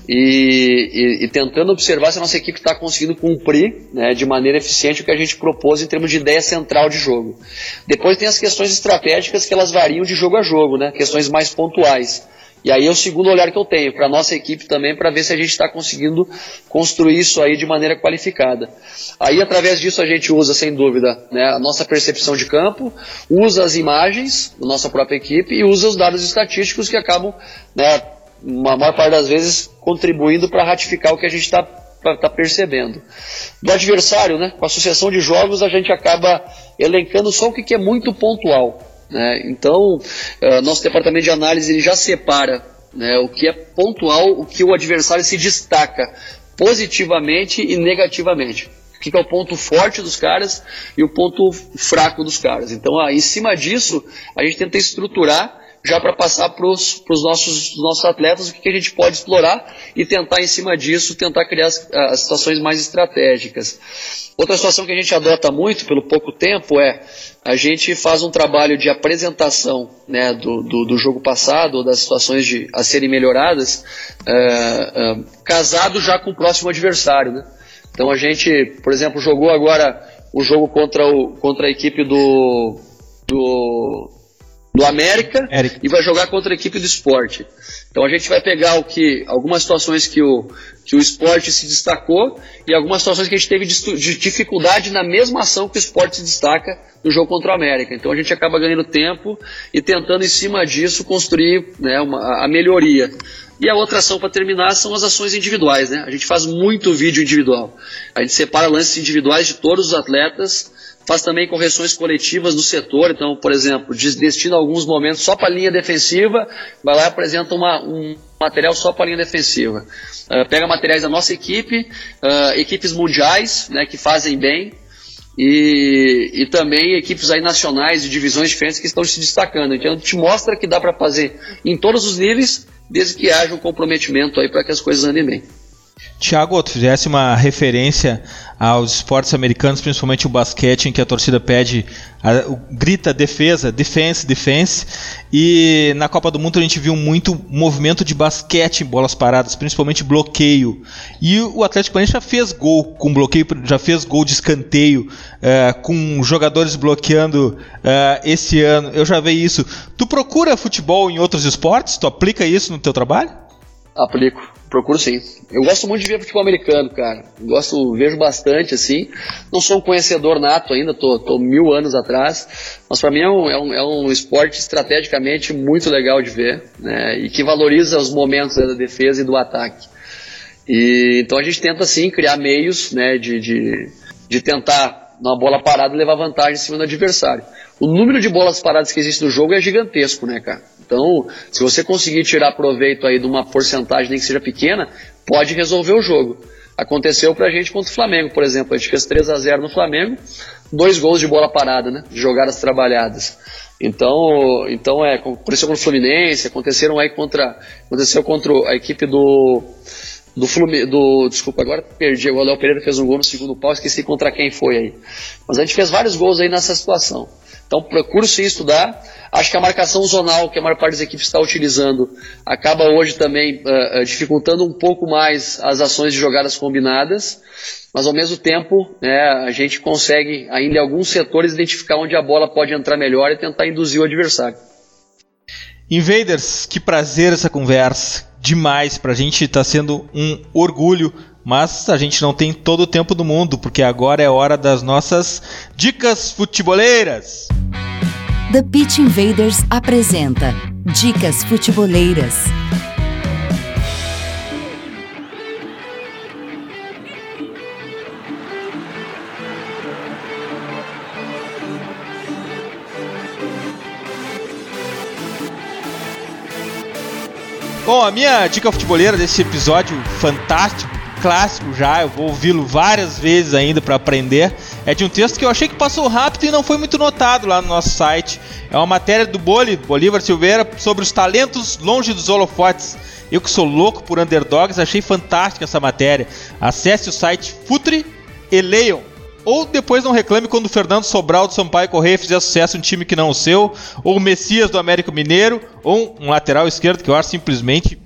D: e, e, e, tentando observar se a nossa equipe está conseguindo cumprir né, de maneira eficiente o que a gente propôs em termos de ideia central de jogo. Depois tem as questões estratégicas que elas variam de jogo a jogo, né, questões mais pontuais. E aí é o segundo olhar que eu tenho para a nossa equipe também, para ver se a gente está conseguindo construir isso aí de maneira qualificada. Aí, através disso, a gente usa, sem dúvida, né, a nossa percepção de campo, usa as imagens da nossa própria equipe e usa os dados estatísticos que acabam, né, uma maior parte das vezes, contribuindo para ratificar o que a gente está tá percebendo. Do adversário, né, com a sucessão de jogos, a gente acaba elencando só o que, que é muito pontual. Né? Então, uh, nosso departamento de análise ele já separa né, o que é pontual, o que o adversário se destaca positivamente e negativamente. O que é o ponto forte dos caras e o ponto fraco dos caras. Então, ah, em cima disso, a gente tenta estruturar já para passar para os nossos, nossos atletas o que, que, a gente pode explorar e tentar, em cima disso, tentar criar as, as situações mais estratégicas. Outra situação que a gente adota muito pelo pouco tempo é a gente faz um trabalho de apresentação né, do, do, do, jogo passado, das situações de, a serem melhoradas, é, é, casado já com o próximo adversário. Né? Então a gente, por exemplo, jogou agora o jogo contra, o, contra a equipe do, do, do América Eric. e vai jogar contra a equipe do esporte. Então a gente vai pegar o que algumas situações que o, que o esporte se destacou e algumas situações que a gente teve de, dificuldade na mesma ação que o esporte se destaca no jogo contra o América. Então a gente acaba ganhando tempo e tentando em cima disso construir né, uma, a melhoria. E a outra ação para terminar são as ações individuais. Né? A gente faz muito vídeo individual. A gente separa lances individuais de todos os atletas faz também correções coletivas do setor, então, por exemplo, destina alguns momentos só para a linha defensiva, vai lá e apresenta uma, um material só para a linha defensiva. Uh, pega materiais da nossa equipe, uh, equipes mundiais, né, que fazem bem, e, e, também equipes aí nacionais de divisões diferentes que estão se destacando. Então, te mostra que dá para fazer em todos os níveis, desde que haja um comprometimento aí para que as coisas andem bem.
A: Tiago, tu fizesse uma referência aos esportes americanos, principalmente o basquete, em que a torcida pede, a, grita defesa, defense, defense. E na Copa do Mundo a gente viu muito movimento de basquete em bolas paradas, principalmente bloqueio. E o Atlético Paranaense já fez gol com bloqueio, já fez gol de escanteio, uh, com jogadores bloqueando uh, esse ano. Eu já vi isso. Tu procura futebol em outros esportes? Tu aplica isso no teu trabalho?
D: Aplico Procuro sim. Eu gosto muito de ver futebol americano, cara. Gosto, vejo bastante, assim. Não sou um conhecedor nato ainda, tô, tô mil anos atrás. Mas para mim é um, é, um, é um esporte estrategicamente muito legal de ver, né? E que valoriza os momentos da defesa e do ataque. E, então a gente tenta, sim, criar meios, né, de, de, de tentar, numa bola parada, levar vantagem em cima do adversário. O número de bolas paradas que existe no jogo é gigantesco, né, cara? Então, se você conseguir tirar proveito aí de uma porcentagem, nem que seja pequena, pode resolver o jogo. Aconteceu pra gente contra o Flamengo, por exemplo. A gente fez 3 a 0 no Flamengo, dois gols de bola parada, né? De jogadas trabalhadas. Então, então é, aconteceu contra o Fluminense, aconteceram aí contra, aconteceu contra a equipe do do do, desculpa, agora perdi, o Léo Pereira fez um gol no segundo pau, esqueci contra quem foi aí. Mas a gente fez vários gols aí nessa situação. Então procuro sim estudar. Acho que a marcação zonal que a maior parte das equipes está utilizando acaba hoje também uh, dificultando um pouco mais as ações de jogadas combinadas, mas ao mesmo tempo né, a gente consegue ainda em alguns setores identificar onde a bola pode entrar melhor e tentar induzir o adversário.
A: Invaders, que prazer essa conversa. Demais, pra gente está sendo um orgulho mas a gente não tem todo o tempo do mundo, porque agora é hora das nossas dicas futeboleiras.
E: The Pitch Invaders apresenta Dicas Futeboleiras.
A: Bom, a minha dica futeboleira desse episódio fantástico clássico já, eu vou ouvi-lo várias vezes ainda para aprender. É de um texto que eu achei que passou rápido e não foi muito notado lá no nosso site. É uma matéria do Boli, Bolívar Silveira, sobre os talentos longe dos holofotes. Eu que sou louco por underdogs, achei fantástica essa matéria. Acesse o site Futre e leiam. ou depois não reclame quando o Fernando Sobral do Sampaio Correia fizer sucesso em um time que não o seu, ou o Messias do América Mineiro, ou um lateral esquerdo que eu acho simplesmente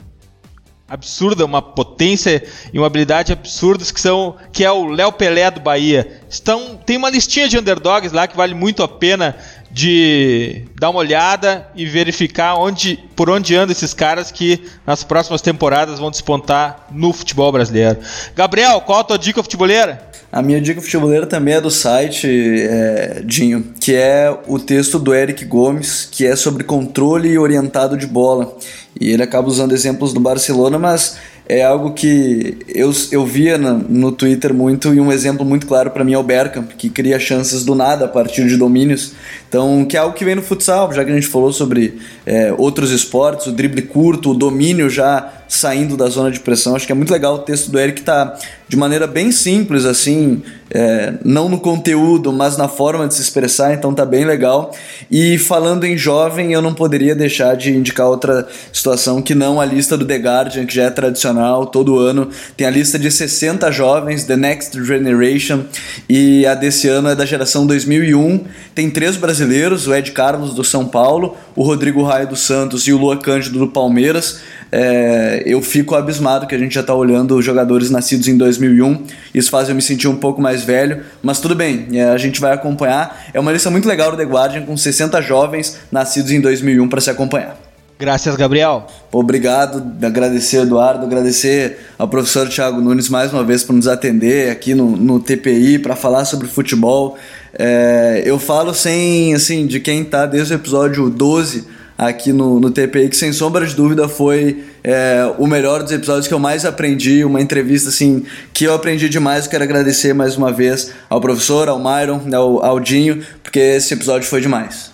A: absurda, uma potência e uma habilidade absurdas que são que é o Léo Pelé do Bahia. Estão tem uma listinha de underdogs lá que vale muito a pena de dar uma olhada e verificar onde por onde andam esses caras que nas próximas temporadas vão despontar no futebol brasileiro. Gabriel, qual a tua dica futeboleira?
B: A minha dica futeboleira também é do site, é, Dinho, que é o texto do Eric Gomes, que é sobre controle orientado de bola. E ele acaba usando exemplos do Barcelona, mas é algo que eu, eu via no, no Twitter muito e um exemplo muito claro para mim é o Bergkamp, que cria chances do nada a partir de domínios. Então, que é algo que vem no futsal, já que a gente falou sobre é, outros esportes, o drible curto, o domínio já saindo da zona de pressão. Acho que é muito legal o texto do Eric tá de maneira bem simples, assim, é, não no conteúdo, mas na forma de se expressar, então tá bem legal. E falando em jovem, eu não poderia deixar de indicar outra situação que não a lista do The Guardian, que já é tradicional, todo ano tem a lista de 60 jovens, The Next Generation, e a desse ano é da geração 2001. Tem três brasileiros, o Ed Carlos do São Paulo, o Rodrigo Raio do Santos e o Lua Cândido do Palmeiras. É, eu fico abismado que a gente já está olhando jogadores nascidos em 2001. Isso faz eu me sentir um pouco mais velho, mas tudo bem, é, a gente vai acompanhar. É uma lista muito legal do The Guardian com 60 jovens nascidos em 2001 para se acompanhar.
A: Graças, Gabriel.
B: Obrigado, agradecer, Eduardo, agradecer ao professor Thiago Nunes mais uma vez por nos atender aqui no, no TPI para falar sobre futebol. É, eu falo sem, assim, de quem está desde o episódio 12 aqui no, no TPI, que sem sombra de dúvida foi é, o melhor dos episódios que eu mais aprendi, uma entrevista assim que eu aprendi demais. Eu quero agradecer mais uma vez ao professor, ao Myron, ao, ao Dinho, porque esse episódio foi demais.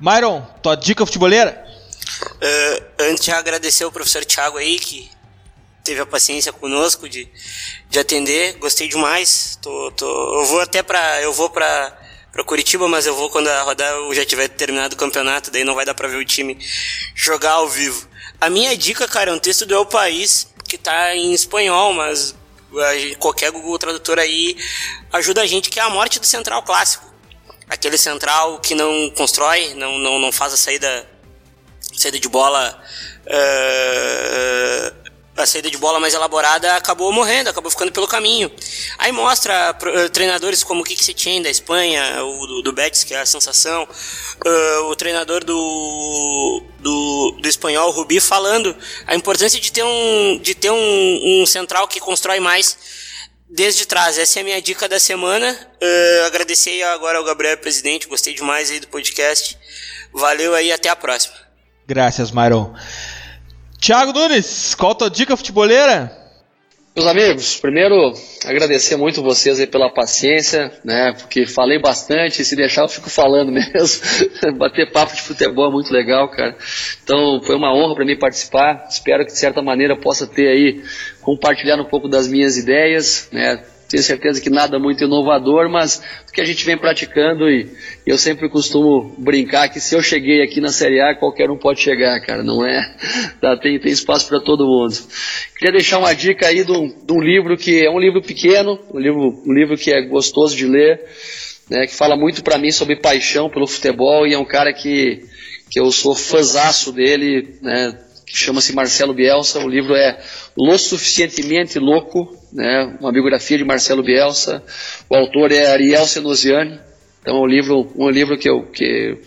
A: Myron, tua dica futeboleira?
C: Uh, antes de agradecer o professor Thiago aí, que teve a paciência conosco de, de atender, gostei demais. Tô, tô, eu vou até para eu vou para para Curitiba, mas eu vou quando a rodada já tiver terminado o campeonato, daí não vai dar para ver o time jogar ao vivo. A minha dica, cara, é um texto do El País que tá em espanhol, mas qualquer Google Tradutor aí ajuda a gente, que é a morte do central clássico. Aquele central que não constrói, não, não, não faz a saída, saída de bola uh, a saída de bola mais elaborada acabou morrendo, acabou ficando pelo caminho. Aí mostra uh, treinadores como o Kik Setien da Espanha, o do, do Betis, que é a sensação, uh, o treinador do, do, do espanhol, Rubi, falando a importância de ter um, de ter um, um central que constrói mais desde trás. Essa é a minha dica da semana. Uh, agradecer agora ao Gabriel Presidente, gostei demais aí do podcast. Valeu aí, até a próxima.
A: Graças, Myron. Thiago Nunes, qual a tua dica futeboleira?
D: Meus amigos, primeiro agradecer muito vocês aí pela paciência, né? Porque falei bastante, se deixar eu fico falando (laughs) mesmo. Bater papo de futebol é muito legal, cara. Então foi uma honra para mim participar. Espero que de certa maneira possa ter aí compartilhar um pouco das minhas ideias, né? Tenho certeza que nada muito inovador, mas o que a gente vem praticando e eu sempre costumo brincar que se eu cheguei aqui na Série A, qualquer um pode chegar, cara, não é? (laughs) Tá, tem, tem espaço para todo mundo. Queria deixar uma dica aí de um, de um, livro que é um livro pequeno, um livro, um livro que é gostoso de ler, né, que fala muito para mim sobre paixão pelo futebol e é um cara que, que eu sou fãzaço dele, né, que chama-se Marcelo Bielsa. O livro é Lo Suficientemente Louco, né, uma biografia de Marcelo Bielsa. O autor é Ariel Senosiani. Então é um livro, um livro que, eu, que,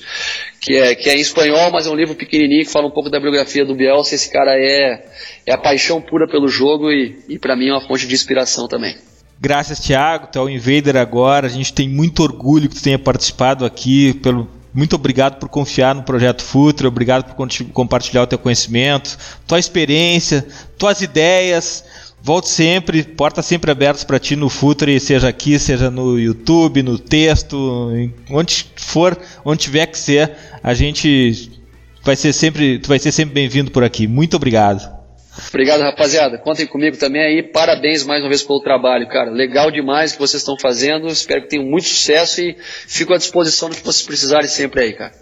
D: que, é, que é em espanhol, mas é um livro pequenininho que fala um pouco da biografia do Bielsa. Esse cara é, é a paixão pura pelo jogo e, e para mim é uma fonte de inspiração também.
A: Graças, Thiago. Tu é o Invader agora. A gente tem muito orgulho que tu tenha participado aqui pelo, muito obrigado por confiar no projeto Futre, obrigado por compartilhar o teu conhecimento, tua experiência, tuas ideias. Volte sempre, portas sempre abertas para ti no Futre, seja aqui, seja no YouTube, no texto, onde for, onde tiver que ser, a gente vai ser sempre, tu vai ser sempre bem-vindo por aqui. Muito obrigado.
D: Obrigado, rapaziada. Contem comigo também aí. Parabéns mais uma vez pelo trabalho, cara. Legal demais o que vocês estão fazendo. Espero que tenham muito sucesso e fico à disposição do que vocês precisarem sempre aí, cara.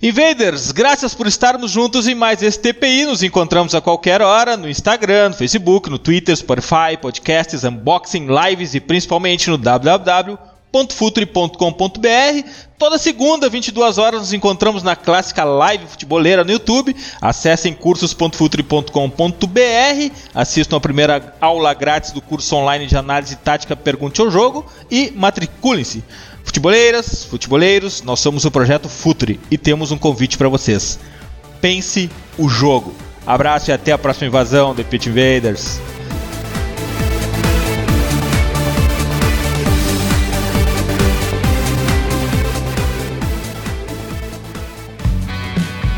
A: Invaders, graças por estarmos juntos em mais esse TPI. Nos encontramos a qualquer hora no Instagram, no Facebook, no Twitter, Spotify, podcasts, unboxing, lives e principalmente no www www.futuri.com.br. Toda segunda, 22 horas, nos encontramos na clássica live futeboleira no YouTube. Acessem cursos.futuri.com.br, assistam a primeira aula grátis do curso online de análise tática Pergunte ao Jogo e matriculem-se. Futeboleiras, futeboleiros, nós somos o projeto Futuri e temos um convite para vocês. Pense o jogo. Abraço e até a próxima invasão, The Pit Invaders.